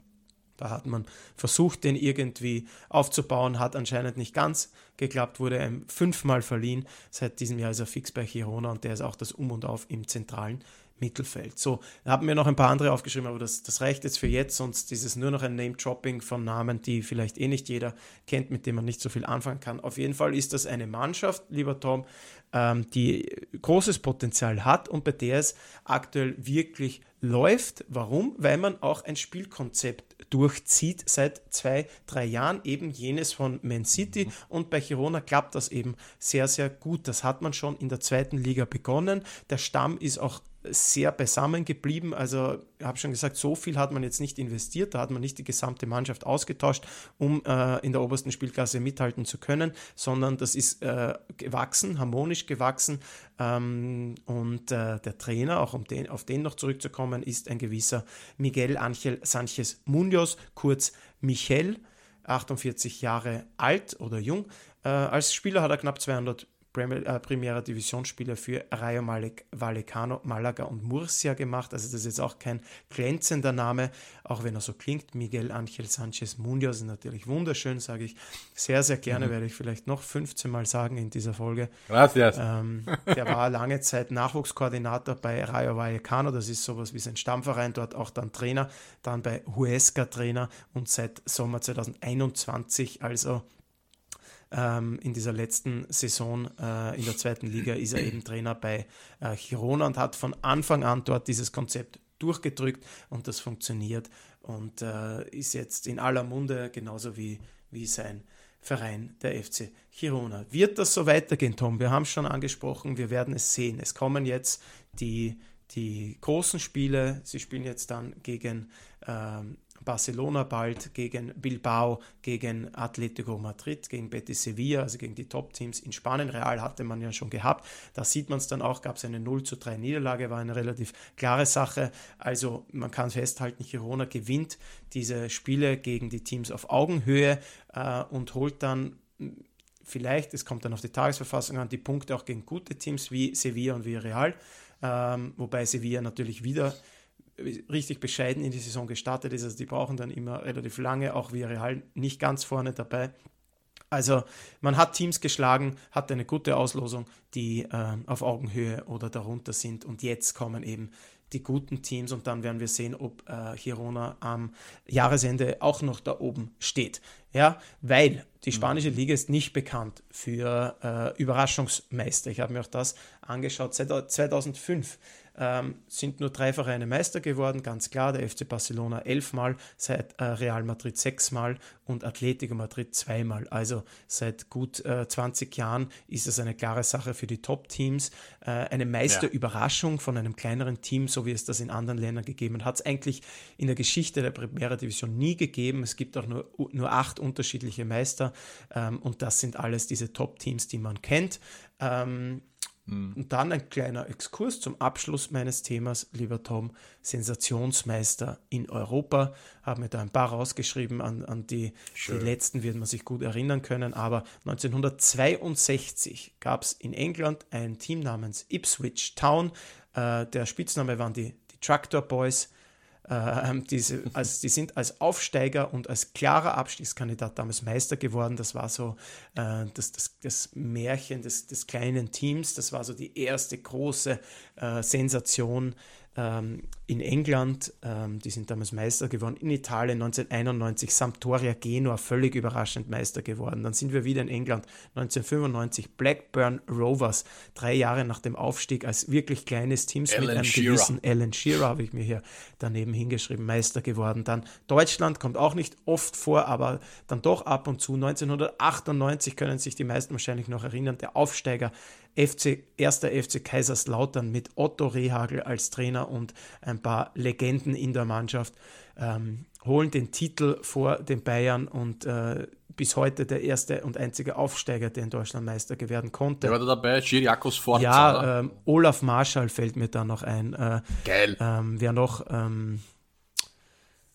Da hat man versucht, den irgendwie aufzubauen, hat anscheinend nicht ganz geklappt, wurde ihm fünfmal verliehen. Seit diesem Jahr ist er fix bei Girona und der ist auch das Um und Auf im zentralen Mittelfeld. So, haben wir noch ein paar andere aufgeschrieben, aber das, das reicht jetzt für jetzt, sonst ist es nur noch ein Name-Dropping von Namen, die vielleicht eh nicht jeder kennt, mit dem man nicht so viel anfangen kann. Auf jeden Fall ist das eine Mannschaft, lieber Tom, ähm, die großes Potenzial hat und bei der es aktuell wirklich läuft. Warum? Weil man auch ein Spielkonzept durchzieht seit zwei, drei Jahren, eben jenes von Man City. Und bei Girona klappt das eben sehr, sehr gut. Das hat man schon in der zweiten Liga begonnen. Der Stamm ist auch sehr beisammen geblieben. Also, ich habe schon gesagt, so viel hat man jetzt nicht investiert. Da hat man nicht die gesamte Mannschaft ausgetauscht, um äh, in der obersten Spielklasse mithalten zu können, sondern das ist äh, gewachsen, harmonisch gewachsen. Ähm, und äh, der Trainer, auch um den, auf den noch zurückzukommen, ist ein gewisser Miguel Ángel Sánchez Munoz, kurz Michel. 48 Jahre alt oder jung. Äh, als Spieler hat er knapp 200 Premier, äh, Primera Divisionsspieler für Rayo Vallecano, Malaga und Murcia gemacht. Also das ist jetzt auch kein glänzender Name, auch wenn er so klingt. Miguel Ángel Sánchez Munoz ist natürlich wunderschön, sage ich sehr, sehr gerne, mhm. werde ich vielleicht noch 15 Mal sagen in dieser Folge. Gracias. Ähm, der war lange Zeit Nachwuchskoordinator bei Rayo Vallecano, das ist sowas wie sein Stammverein, dort auch dann Trainer, dann bei Huesca Trainer und seit Sommer 2021 also ähm, in dieser letzten Saison äh, in der zweiten Liga ist er eben Trainer bei äh, Girona und hat von Anfang an dort dieses Konzept durchgedrückt und das funktioniert und äh, ist jetzt in aller Munde, genauso wie, wie sein Verein, der FC Girona. Wird das so weitergehen, Tom? Wir haben es schon angesprochen, wir werden es sehen. Es kommen jetzt die, die großen Spiele. Sie spielen jetzt dann gegen ähm, Barcelona bald, gegen Bilbao, gegen Atletico Madrid, gegen Betis Sevilla, also gegen die Top-Teams in Spanien. Real hatte man ja schon gehabt. Da sieht man es dann auch, gab es eine 0 zu 3 Niederlage, war eine relativ klare Sache. Also man kann festhalten, Girona gewinnt diese Spiele gegen die Teams auf Augenhöhe äh, und holt dann vielleicht, es kommt dann auf die Tagesverfassung an, die Punkte auch gegen gute Teams wie Sevilla und Villarreal. Ähm, wobei Sevilla natürlich wieder richtig bescheiden in die Saison gestartet ist. Also die brauchen dann immer relativ lange, auch wie Real nicht ganz vorne dabei. Also man hat Teams geschlagen, hat eine gute Auslosung, die äh, auf Augenhöhe oder darunter sind. Und jetzt kommen eben die guten Teams und dann werden wir sehen, ob äh, Girona am Jahresende auch noch da oben steht. Ja, weil die mhm. spanische Liga ist nicht bekannt für äh, Überraschungsmeister. Ich habe mir auch das angeschaut. Seit 2005 ähm, sind nur drei Vereine Meister geworden, ganz klar, der FC Barcelona elfmal, seit äh, Real Madrid sechsmal und Atletico Madrid zweimal. Also seit gut äh, 20 Jahren ist es eine klare Sache für die Top-Teams. Äh, eine Meisterüberraschung von einem kleineren Team, so wie es das in anderen Ländern gegeben hat, es eigentlich in der Geschichte der Primera Division nie gegeben. Es gibt auch nur, nur acht unterschiedliche Meister ähm, und das sind alles diese Top-Teams, die man kennt. Ähm, Mhm. Und dann ein kleiner Exkurs zum Abschluss meines Themas, lieber Tom. Sensationsmeister in Europa. Haben wir da ein paar rausgeschrieben, an, an die, die letzten wird man sich gut erinnern können. Aber 1962 gab es in England ein Team namens Ipswich Town. Äh, der Spitzname waren die, die Tractor Boys. Äh, diese, die sind als Aufsteiger und als klarer Abstiegskandidat damals Meister geworden. Das war so äh, das, das, das Märchen des, des kleinen Teams. Das war so die erste große äh, Sensation ähm, in England, ähm, die sind damals Meister geworden, in Italien 1991 Sampdoria Genua völlig überraschend Meister geworden. Dann sind wir wieder in England 1995 Blackburn Rovers, drei Jahre nach dem Aufstieg als wirklich kleines Team mit einem Shearer. gewissen Alan Shearer, habe ich mir hier daneben hingeschrieben, Meister geworden. Dann Deutschland kommt auch nicht oft vor, aber dann doch ab und zu. 1998 können sich die meisten wahrscheinlich noch erinnern, der Aufsteiger FC, erster FC Kaiserslautern mit Otto Rehagel als Trainer und ein paar Legenden in der Mannschaft ähm, holen den Titel vor den Bayern und äh, bis heute der erste und einzige Aufsteiger, der in Deutschland Meister werden konnte. Wer war da dabei? Giriakos Forza? Ja, ähm, Olaf Marschall fällt mir da noch ein. Äh, Geil. Ähm, wer noch? Ähm,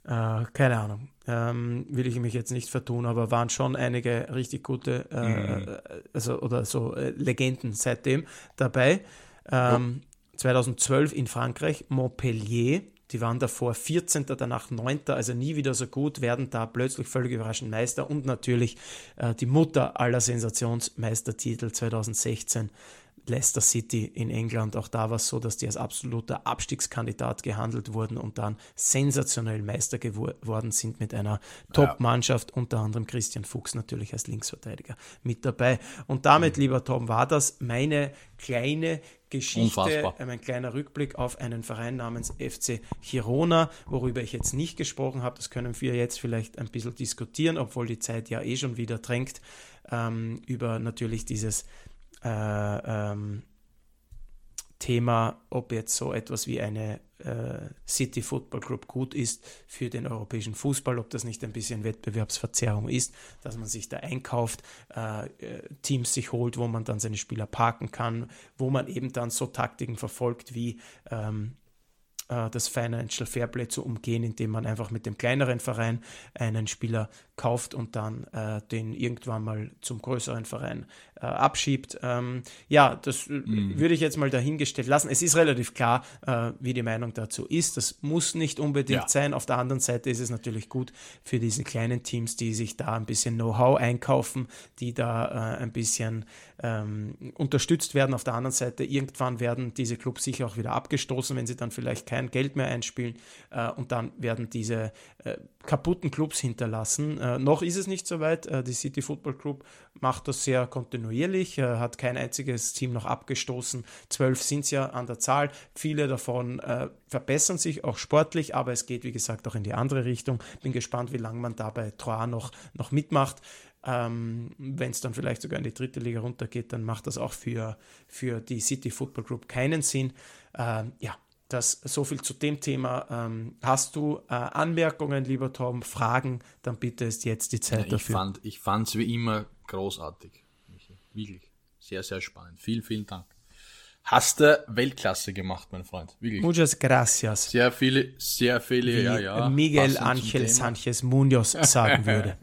äh, keine Ahnung ähm, will ich mich jetzt nicht vertun, aber waren schon einige richtig gute, äh, mhm. also oder so äh, Legenden seitdem dabei. Ähm, ja. 2012 in Frankreich, Montpellier, Die waren davor 14., danach 9., also nie wieder so gut, werden da plötzlich völlig überraschend Meister und natürlich äh, die Mutter aller Sensationsmeistertitel 2016 Leicester City in England. Auch da war es so, dass die als absoluter Abstiegskandidat gehandelt wurden und dann sensationell Meister geworden sind mit einer Top-Mannschaft, unter anderem Christian Fuchs natürlich als Linksverteidiger mit dabei. Und damit, mhm. lieber Tom, war das meine kleine Geschichte, Unfassbar. ein kleiner Rückblick auf einen Verein namens FC Girona, worüber ich jetzt nicht gesprochen habe. Das können wir jetzt vielleicht ein bisschen diskutieren, obwohl die Zeit ja eh schon wieder drängt, ähm, über natürlich dieses äh, ähm, Thema, ob jetzt so etwas wie eine äh, City Football Group gut ist für den europäischen Fußball, ob das nicht ein bisschen Wettbewerbsverzerrung ist, dass man sich da einkauft, äh, äh Teams sich holt, wo man dann seine Spieler parken kann, wo man eben dann so Taktiken verfolgt wie ähm, äh, das Financial Fairplay zu umgehen, indem man einfach mit dem kleineren Verein einen Spieler kauft und dann äh, den irgendwann mal zum größeren Verein äh, abschiebt. Ähm, ja, das mhm. würde ich jetzt mal dahingestellt lassen. Es ist relativ klar, äh, wie die Meinung dazu ist. Das muss nicht unbedingt ja. sein. Auf der anderen Seite ist es natürlich gut für diese kleinen Teams, die sich da ein bisschen Know-how einkaufen, die da äh, ein bisschen ähm, unterstützt werden. Auf der anderen Seite, irgendwann werden diese Clubs sicher auch wieder abgestoßen, wenn sie dann vielleicht kein Geld mehr einspielen äh, und dann werden diese äh, kaputten Clubs hinterlassen. Äh, noch ist es nicht so weit. Äh, die City Football Group macht das sehr kontinuierlich, äh, hat kein einziges Team noch abgestoßen. Zwölf sind es ja an der Zahl. Viele davon verbessern sich auch sportlich, aber es geht, wie gesagt, auch in die andere Richtung. Bin gespannt, wie lange man da bei Troyes noch, noch mitmacht. Ähm, Wenn es dann vielleicht sogar in die dritte Liga runtergeht, dann macht das auch für, für die City Football Group keinen Sinn. Ähm, ja, das so viel zu dem Thema. Ähm, hast du äh, Anmerkungen, lieber Tom, Fragen, dann bitte ist jetzt die Zeit ja, ich dafür. ich fand es wie immer großartig. Wirklich. Sehr, sehr spannend. Vielen, vielen Dank. Hast du Weltklasse gemacht, mein Freund. Wirklich. Muchas gracias. Sehr viele, sehr viele, wie ja, ja. Miguel Ángel Sánchez Munoz sagen (laughs) würde.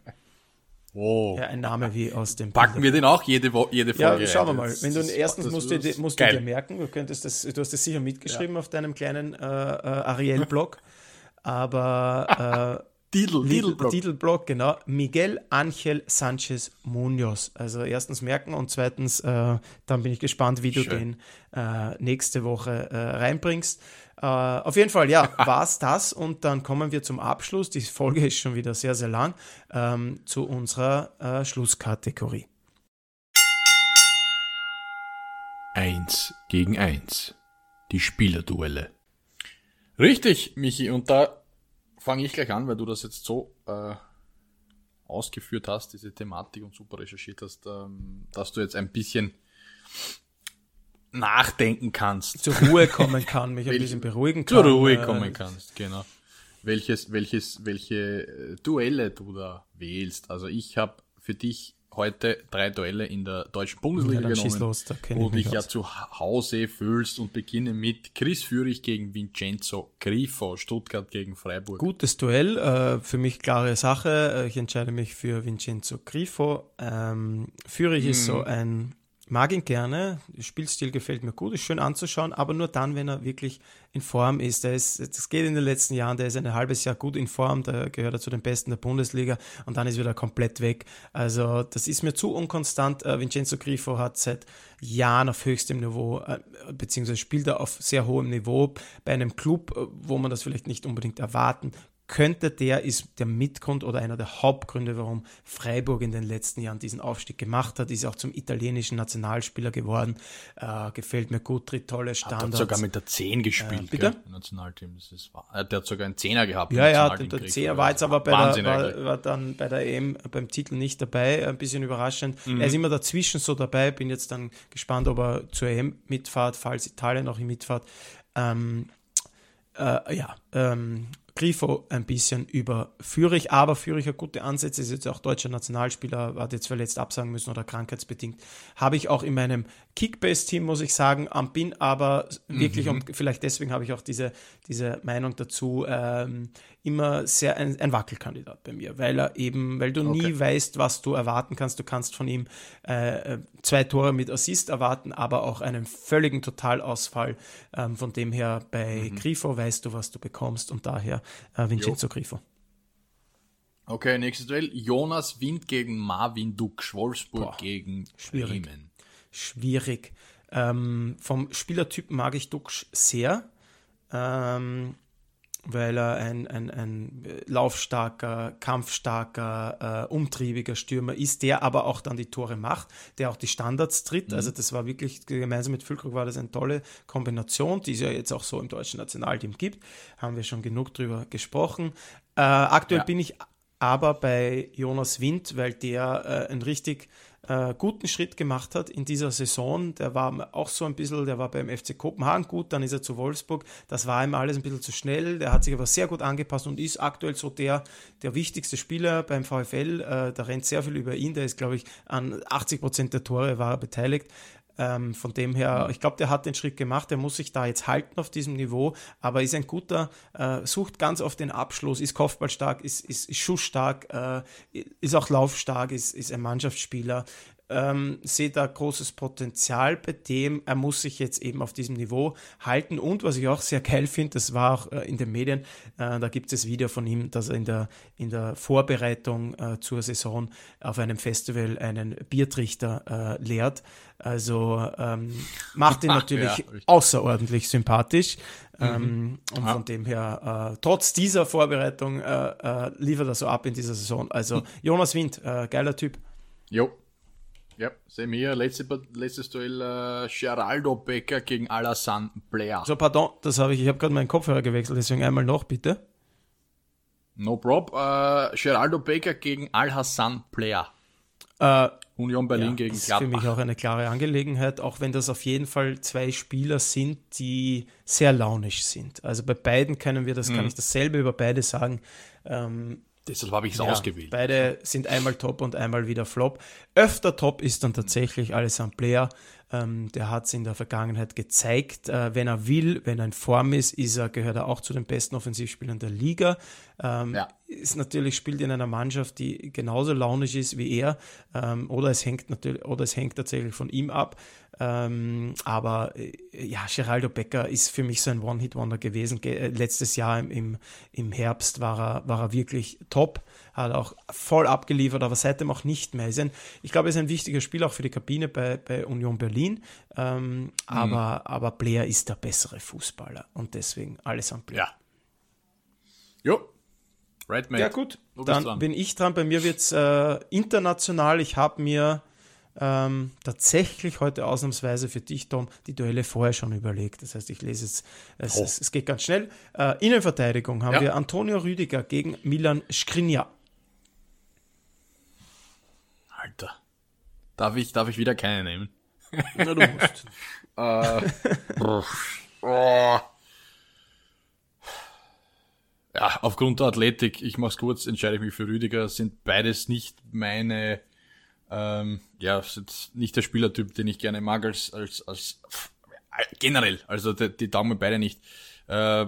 Oh. Ja, ein Name wie aus dem. Packen wir den auch jede, Wo jede Folge. Ja, schauen wir mal. Wenn du erstens musst, du, musst du dir merken, du könntest das, du hast das sicher mitgeschrieben ja. auf deinem kleinen äh, äh, Ariel-Blog. (laughs) Aber äh, Titelblog. Titelblog, genau. Miguel Ángel Sánchez Munoz. Also erstens merken und zweitens, äh, dann bin ich gespannt, wie du Schön. den äh, nächste Woche äh, reinbringst. Äh, auf jeden Fall, ja, (laughs) war es das. Und dann kommen wir zum Abschluss. Die Folge ist schon wieder sehr, sehr lang. Ähm, zu unserer äh, Schlusskategorie. Eins gegen eins. Die Spielerduelle. Richtig, Michi. Und da fange ich gleich an, weil du das jetzt so äh, ausgeführt hast, diese Thematik und super recherchiert hast, ähm, dass du jetzt ein bisschen nachdenken kannst. Zur Ruhe kommen kann, mich ein bisschen beruhigen kann. Zur Ruhe äh, kommen kannst, genau. Welches, welches, welche äh, Duelle du da wählst. Also ich habe für dich heute drei Duelle in der deutschen Bundesliga ja, genommen, los, wo du dich ja zu Hause fühlst und beginne mit Chris Führig gegen Vincenzo Grifo, Stuttgart gegen Freiburg. Gutes Duell, äh, für mich klare Sache. Äh, ich entscheide mich für Vincenzo Grifo. Ähm, Führig mm. ist so mhm. ein mag ihn gerne, Spielstil gefällt mir gut, ist schön anzuschauen, aber nur dann, wenn er wirklich in Form ist. Der ist, das geht in den letzten Jahren, der ist ein halbes Jahr gut in Form, da gehört er zu den Besten der Bundesliga und dann ist wieder komplett weg. Also das ist mir zu unkonstant. Äh, Vincenzo Grifo hat seit Jahren auf höchstem Niveau, äh, beziehungsweise spielt er auf sehr hohem Niveau bei einem Club, äh, wo man das vielleicht nicht unbedingt erwarten könnte der ist der Mitgrund oder einer der Hauptgründe, warum Freiburg in den letzten Jahren diesen Aufstieg gemacht hat, ist auch zum italienischen Nationalspieler geworden. Äh, gefällt mir gut, tritt tolle Standards. Hat sogar mit der 10 gespielt, äh, bitte? Gell? Nationalteam. Das ist, äh, der hat sogar einen Zehner gehabt. Ja, ja, der, der Zehner war jetzt aber bei der, war, war, dann bei der EM beim Titel nicht dabei, ein bisschen überraschend. Mhm. Er ist immer dazwischen so dabei, bin jetzt dann gespannt, ob er zur EM mitfahrt, falls Italien auch mitfahrt. Ähm, äh, ja, ähm, Grifo ein bisschen über Fürich, aber Fürich hat gute Ansätze, ist jetzt auch deutscher Nationalspieler, hat jetzt verletzt absagen müssen oder krankheitsbedingt. Habe ich auch in meinem Kickbase-Team, muss ich sagen, ähm, bin aber wirklich, mhm. und vielleicht deswegen habe ich auch diese, diese Meinung dazu, ähm, immer sehr ein, ein, Wackelkandidat bei mir, weil er eben, weil du okay. nie weißt, was du erwarten kannst. Du kannst von ihm äh, zwei Tore mit Assist erwarten, aber auch einen völligen Totalausfall. Ähm, von dem her bei mhm. Grifo weißt du, was du bekommst und daher äh, Vincenzo jo. Grifo. Okay, nächstes Duell. Jonas Wind gegen Marvin Dux, Wolfsburg Boah, gegen schwierig. Bremen. Schwierig. Ähm, vom Spielertyp mag ich Dux sehr, ähm, weil er ein, ein, ein laufstarker, kampfstarker, äh, umtriebiger Stürmer ist, der aber auch dann die Tore macht, der auch die Standards tritt. Mhm. Also das war wirklich, gemeinsam mit Füllkrug war das eine tolle Kombination, die es ja jetzt auch so im deutschen Nationalteam gibt. Haben wir schon genug drüber gesprochen. Äh, aktuell ja. bin ich aber bei Jonas Wind, weil der äh, einen richtig äh, guten Schritt gemacht hat in dieser Saison. Der war auch so ein bisschen, der war beim FC Kopenhagen gut, dann ist er zu Wolfsburg. Das war ihm alles ein bisschen zu schnell. Der hat sich aber sehr gut angepasst und ist aktuell so der, der wichtigste Spieler beim VfL. Äh, da rennt sehr viel über ihn. Der ist, glaube ich, an 80 Prozent der Tore war er beteiligt. Ähm, von dem her, ich glaube, der hat den Schritt gemacht, der muss sich da jetzt halten auf diesem Niveau, aber ist ein guter, äh, sucht ganz oft den Abschluss, ist Kopfballstark, ist, ist, ist schussstark, äh, ist auch laufstark, ist, ist ein Mannschaftsspieler ähm, sehe da großes Potenzial bei dem. Er muss sich jetzt eben auf diesem Niveau halten. Und was ich auch sehr geil finde, das war auch äh, in den Medien, äh, da gibt es das Video von ihm, dass er in der, in der Vorbereitung äh, zur Saison auf einem Festival einen Biertrichter äh, lehrt. Also ähm, macht ihn (laughs) natürlich ja, außerordentlich sympathisch. Mhm. Ähm, und ja. von dem her, äh, trotz dieser Vorbereitung äh, liefert er so ab in dieser Saison. Also Jonas Wind, geiler Typ. Jo, ja, sehen wir. Letzte, letztes Duell äh, Geraldo Becker gegen Alassane Blair. So, pardon, das habe ich, ich habe gerade meinen Kopfhörer gewechselt, deswegen einmal noch, bitte. No prob. Äh, Geraldo Becker gegen Al-Hassan Player. Äh, Union Berlin ja, gegen Gladbach. Das ist für mich auch eine klare Angelegenheit, auch wenn das auf jeden Fall zwei Spieler sind, die sehr launisch sind. Also bei beiden können wir das, mhm. kann ich dasselbe über beide sagen. Ähm, Deshalb habe ich es ja, ausgewählt. Beide sind einmal top und einmal wieder flop. Öfter top ist dann tatsächlich Alessandro Player. Ähm, der hat es in der Vergangenheit gezeigt. Äh, wenn er will, wenn er in Form ist, ist er, gehört er auch zu den besten Offensivspielern der Liga. Ähm, ja. Ist natürlich, spielt in einer Mannschaft, die genauso launisch ist wie er. Ähm, oder es hängt natürlich, oder es hängt tatsächlich von ihm ab. Ähm, aber äh, ja, Geraldo Becker ist für mich so ein One-Hit-Wonder gewesen. Ge äh, letztes Jahr im, im, im Herbst war er, war er wirklich top, hat auch voll abgeliefert, aber seitdem auch nicht mehr. Ein, ich glaube, er ist ein wichtiger Spieler auch für die Kabine bei, bei Union Berlin. Ähm, mhm. aber, aber Blair ist der bessere Fußballer und deswegen alles am Blair. Ja. Jo, Right, mate. Ja, gut. Dann bin ich dran. Bei mir wird es äh, international. Ich habe mir ähm, tatsächlich heute ausnahmsweise für dich, Tom, die Duelle vorher schon überlegt. Das heißt, ich lese es, es, oh. es, es geht ganz schnell. Äh, Innenverteidigung haben ja. wir Antonio Rüdiger gegen Milan Skriniar. Alter. Darf ich, darf ich wieder keine nehmen? Na, du musst. (laughs) äh, oh. Ja, aufgrund der Athletik, ich mach's kurz, entscheide ich mich für Rüdiger, sind beides nicht meine ähm, ja, jetzt nicht der Spielertyp, den ich gerne mag als, als, als generell. Also die, die Daumen beide nicht. Äh,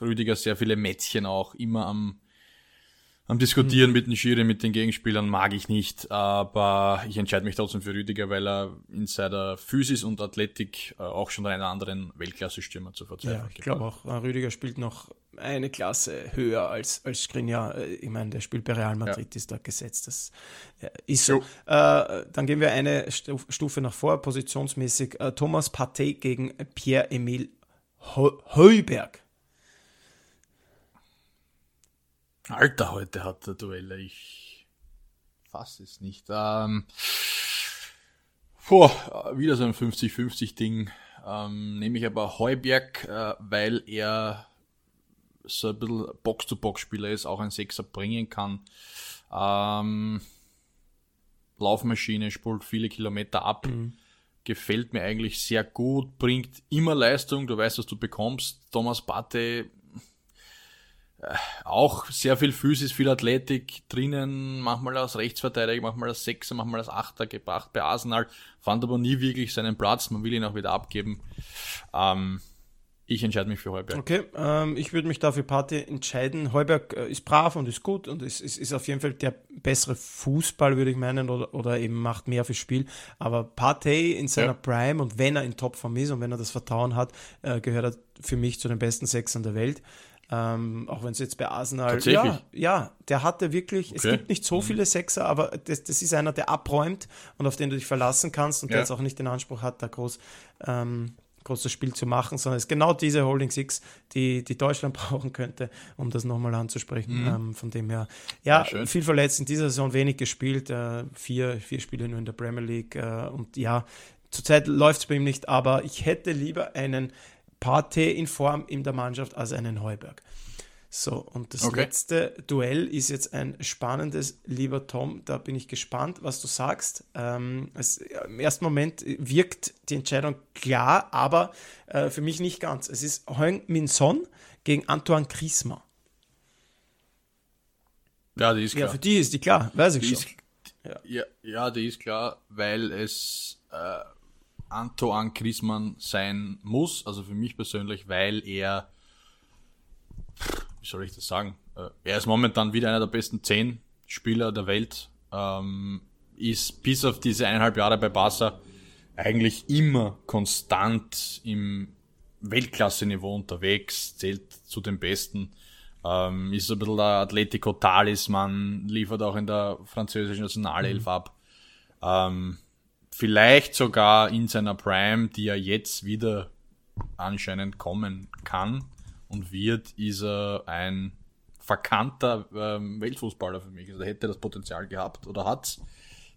Rüdiger sehr viele Mätzchen auch, immer am, am Diskutieren mhm. mit den Schiri, mit den Gegenspielern mag ich nicht, aber ich entscheide mich trotzdem für Rüdiger, weil er in seiner Physis und Athletik äh, auch schon einen anderen Weltklasse-Stürmer zu verzeichnen Ja, ich glaube auch, äh, Rüdiger spielt noch eine Klasse höher als, als Skriniar. Äh, ich meine, der spielt bei Real Madrid, ja. ist da gesetzt. Das ist so. Äh, dann gehen wir eine Stufe nach vor, positionsmäßig. Äh, Thomas Pathé gegen Pierre-Emile Heuberg. Alter, heute hat der Duelle. Ich fasse es nicht. Ähm, boah, wieder so ein 50-50-Ding. Ähm, nehme ich aber Heuberg, äh, weil er so ein bisschen Box-to-Box-Spieler ist, auch ein Sechser bringen kann. Ähm, Laufmaschine, spult viele Kilometer ab. Mhm. Gefällt mir eigentlich sehr gut, bringt immer Leistung, du weißt, was du bekommst. Thomas Bate äh, auch sehr viel Physis, viel Athletik drinnen, manchmal als Rechtsverteidiger, manchmal als Sechser, manchmal als Achter gebracht bei Arsenal, fand aber nie wirklich seinen Platz, man will ihn auch wieder abgeben. Ähm, ich entscheide mich für Heuberg. Okay, ähm, ich würde mich dafür Party entscheiden. Heuberg äh, ist brav und ist gut und ist, ist, ist auf jeden Fall der bessere Fußball, würde ich meinen, oder, oder eben macht mehr fürs Spiel. Aber Partey in seiner ja. Prime und wenn er in Topform ist und wenn er das Vertrauen hat, äh, gehört er für mich zu den besten Sechsern der Welt. Ähm, auch wenn es jetzt bei Arsenal. Ja, ja, der hatte wirklich, okay. es gibt nicht so mhm. viele Sechser, aber das, das, ist einer, der abräumt und auf den du dich verlassen kannst und ja. der jetzt auch nicht den Anspruch hat, da groß ähm, großes Spiel zu machen, sondern es ist genau diese Holding Six, die, die Deutschland (laughs) brauchen könnte, um das nochmal anzusprechen. Mhm. Ähm, von dem her, ja, ja viel verletzt in dieser Saison, wenig gespielt, äh, vier, vier Spiele nur in der Premier League äh, und ja, zurzeit läuft es bei ihm nicht, aber ich hätte lieber einen Partey in Form in der Mannschaft als einen Heuberg. So, und das okay. letzte Duell ist jetzt ein spannendes, lieber Tom. Da bin ich gespannt, was du sagst. Ähm, es, Im ersten Moment wirkt die Entscheidung klar, aber äh, für mich nicht ganz. Es ist Heung Min Son gegen Antoine Griezmann. Ja, die ist klar. Ja, für die ist die klar, weiß ich die schon. Ist, ja. ja. Die ist klar, weil es äh, Antoine Griezmann sein muss. Also für mich persönlich, weil er wie soll ich das sagen? Äh, er ist momentan wieder einer der besten zehn Spieler der Welt. Ähm, ist bis auf diese eineinhalb Jahre bei Barca eigentlich immer konstant im Weltklasse-Niveau unterwegs, zählt zu den Besten. Ähm, ist so ein bisschen der Atletico-Talisman, liefert auch in der französischen Nationalelf mhm. ab. Ähm, vielleicht sogar in seiner Prime, die er jetzt wieder anscheinend kommen kann und wird, ist er ein verkannter ähm, Weltfußballer für mich. Also er hätte das Potenzial gehabt oder hat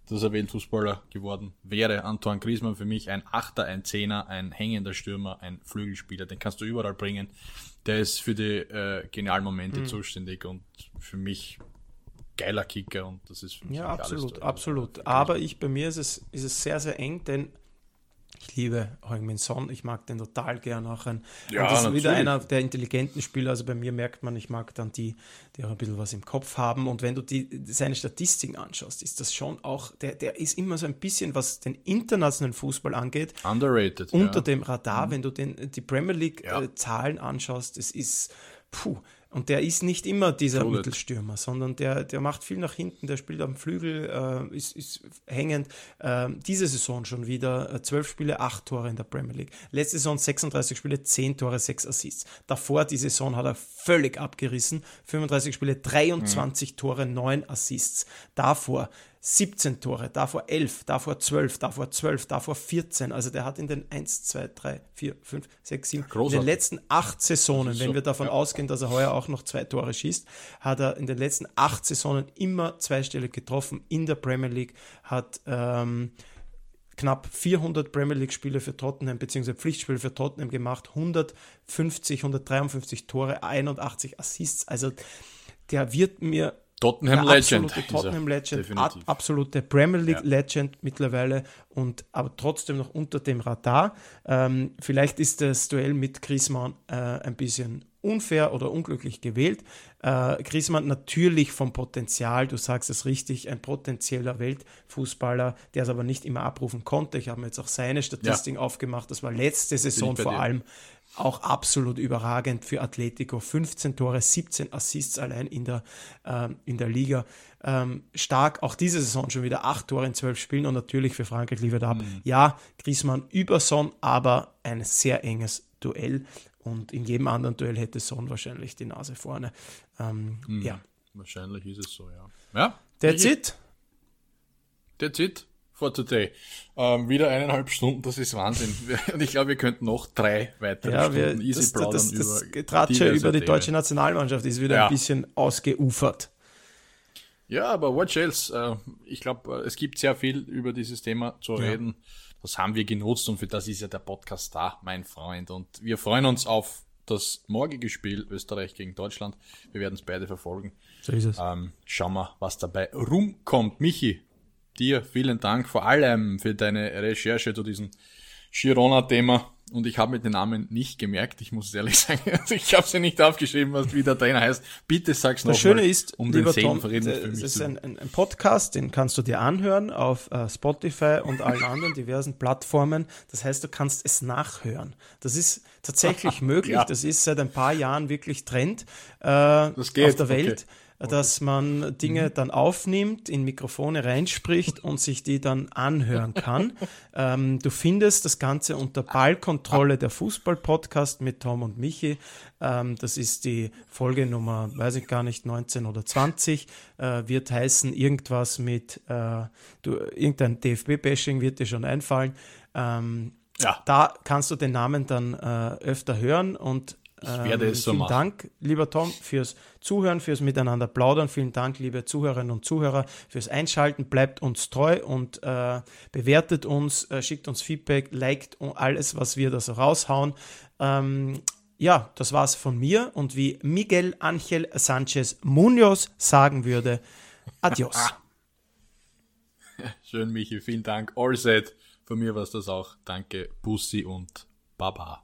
dass er Weltfußballer geworden wäre. Antoine Griezmann für mich ein Achter, ein Zehner, ein hängender Stürmer, ein Flügelspieler. Den kannst du überall bringen. Der ist für die äh, genialen Momente mhm. zuständig und für mich geiler Kicker und das ist für mich ja absolut, absolut. Aber ich bei mir ist es ist es sehr sehr eng, denn ich liebe Heung-Min Son, ich mag den total gern auch. Ein, ja, das ist wieder einer der intelligenten Spieler. Also bei mir merkt man, ich mag dann die, die auch ein bisschen was im Kopf haben. Und wenn du die, seine Statistiken anschaust, ist das schon auch, der, der ist immer so ein bisschen, was den internationalen Fußball angeht, underrated. Unter ja. dem Radar, mhm. wenn du den, die Premier League-Zahlen ja. äh, anschaust, es ist, puh, und der ist nicht immer dieser Toilet. Mittelstürmer, sondern der, der macht viel nach hinten, der spielt am Flügel, äh, ist, ist hängend. Äh, diese Saison schon wieder äh, 12 Spiele, 8 Tore in der Premier League. Letzte Saison 36 Spiele, 10 Tore, 6 Assists. Davor die Saison hat er völlig abgerissen. 35 Spiele, 23 mhm. Tore, 9 Assists. Davor 17 Tore, davor 11, davor 12, davor 12, davor 14. Also der hat in den 1, 2, 3, 4, 5, 6, 7, Großartig. in den letzten acht Saisonen, wenn so, wir davon ja. ausgehen, dass er heuer auch noch zwei Tore schießt, hat er in den letzten acht Saisonen immer zweistellig getroffen in der Premier League, hat ähm, knapp 400 Premier League-Spiele für Tottenham bzw. Pflichtspiele für Tottenham gemacht, 150, 153 Tore, 81 Assists. Also der wird mir Tottenham Legend. Absolute Tottenham Legend, absolute Premier League ja. Legend mittlerweile und aber trotzdem noch unter dem Radar. Ähm, vielleicht ist das Duell mit Griezmann äh, ein bisschen unfair oder unglücklich gewählt. Äh, Griezmann natürlich vom Potenzial, du sagst es richtig, ein potenzieller Weltfußballer, der es aber nicht immer abrufen konnte. Ich habe mir jetzt auch seine Statistiken ja. aufgemacht. Das war letzte Saison vor allem auch absolut überragend für Atletico. 15 Tore, 17 Assists allein in der, ähm, in der Liga. Ähm, stark, auch diese Saison schon wieder 8 Tore in 12 Spielen und natürlich für Frankreich liefert ab. Mhm. Ja, Griezmann über Son, aber ein sehr enges Duell und in jedem anderen Duell hätte Son wahrscheinlich die Nase vorne. Ähm, mhm. Ja. Wahrscheinlich ist es so, ja. Ja. That's it. That's it for today. Ähm, wieder eineinhalb Stunden, das ist Wahnsinn. (laughs) Und ich glaube, wir könnten noch drei weitere ja, Stunden wir, easy das, plaudern das, das, Getratsche über die deutsche Nationalmannschaft ist wieder ja. ein bisschen ausgeufert. Ja, aber what else? Äh, ich glaube, äh, es gibt sehr viel über dieses Thema zu reden. Das haben wir genutzt und für das ist ja der Podcast da, mein Freund. Und wir freuen uns auf das morgige Spiel Österreich gegen Deutschland. Wir werden es beide verfolgen. So ist es. Ähm, schauen wir, was dabei rumkommt. Michi, dir vielen Dank vor allem für deine Recherche zu diesem Girona-Thema. und ich habe mir den Namen nicht gemerkt, ich muss es ehrlich (laughs) sagen. Also ich habe sie nicht aufgeschrieben, was wie der Trainer heißt. Bitte sag's noch Das Schöne ist, um lieber den Tom, das mich ist ein, ein, Podcast, den kannst du dir anhören auf äh, Spotify und allen anderen diversen Plattformen. Das heißt, du kannst es nachhören. Das ist tatsächlich (laughs) möglich. Ja. Das ist seit ein paar Jahren wirklich Trend äh, auf der Welt. okay. Dass man Dinge dann aufnimmt, in Mikrofone reinspricht und sich die dann anhören kann. (laughs) ähm, du findest das Ganze unter Ballkontrolle der Fußball-Podcast mit Tom und Michi. Ähm, das ist die Folge Nummer, weiß ich gar nicht, 19 oder 20. Äh, wird heißen irgendwas mit, äh, du, irgendein DFB-Bashing wird dir schon einfallen. Ähm, Ja. Da kannst du den Namen dann äh, öfter hören und ich werde es so vielen machen. Dank, lieber Tom, fürs Zuhören, fürs Miteinander plaudern. Vielen Dank, liebe Zuhörerinnen und Zuhörer, fürs Einschalten. Bleibt uns treu und äh, bewertet uns, äh, schickt uns Feedback, liked und alles, was wir da so raushauen. Ähm, ja, das war's von mir und wie Miguel Angel Sanchez Munoz sagen würde, adios. (laughs) Schön, Michi, vielen Dank. All set. Von mir war es das auch. Danke, Bussi und Baba.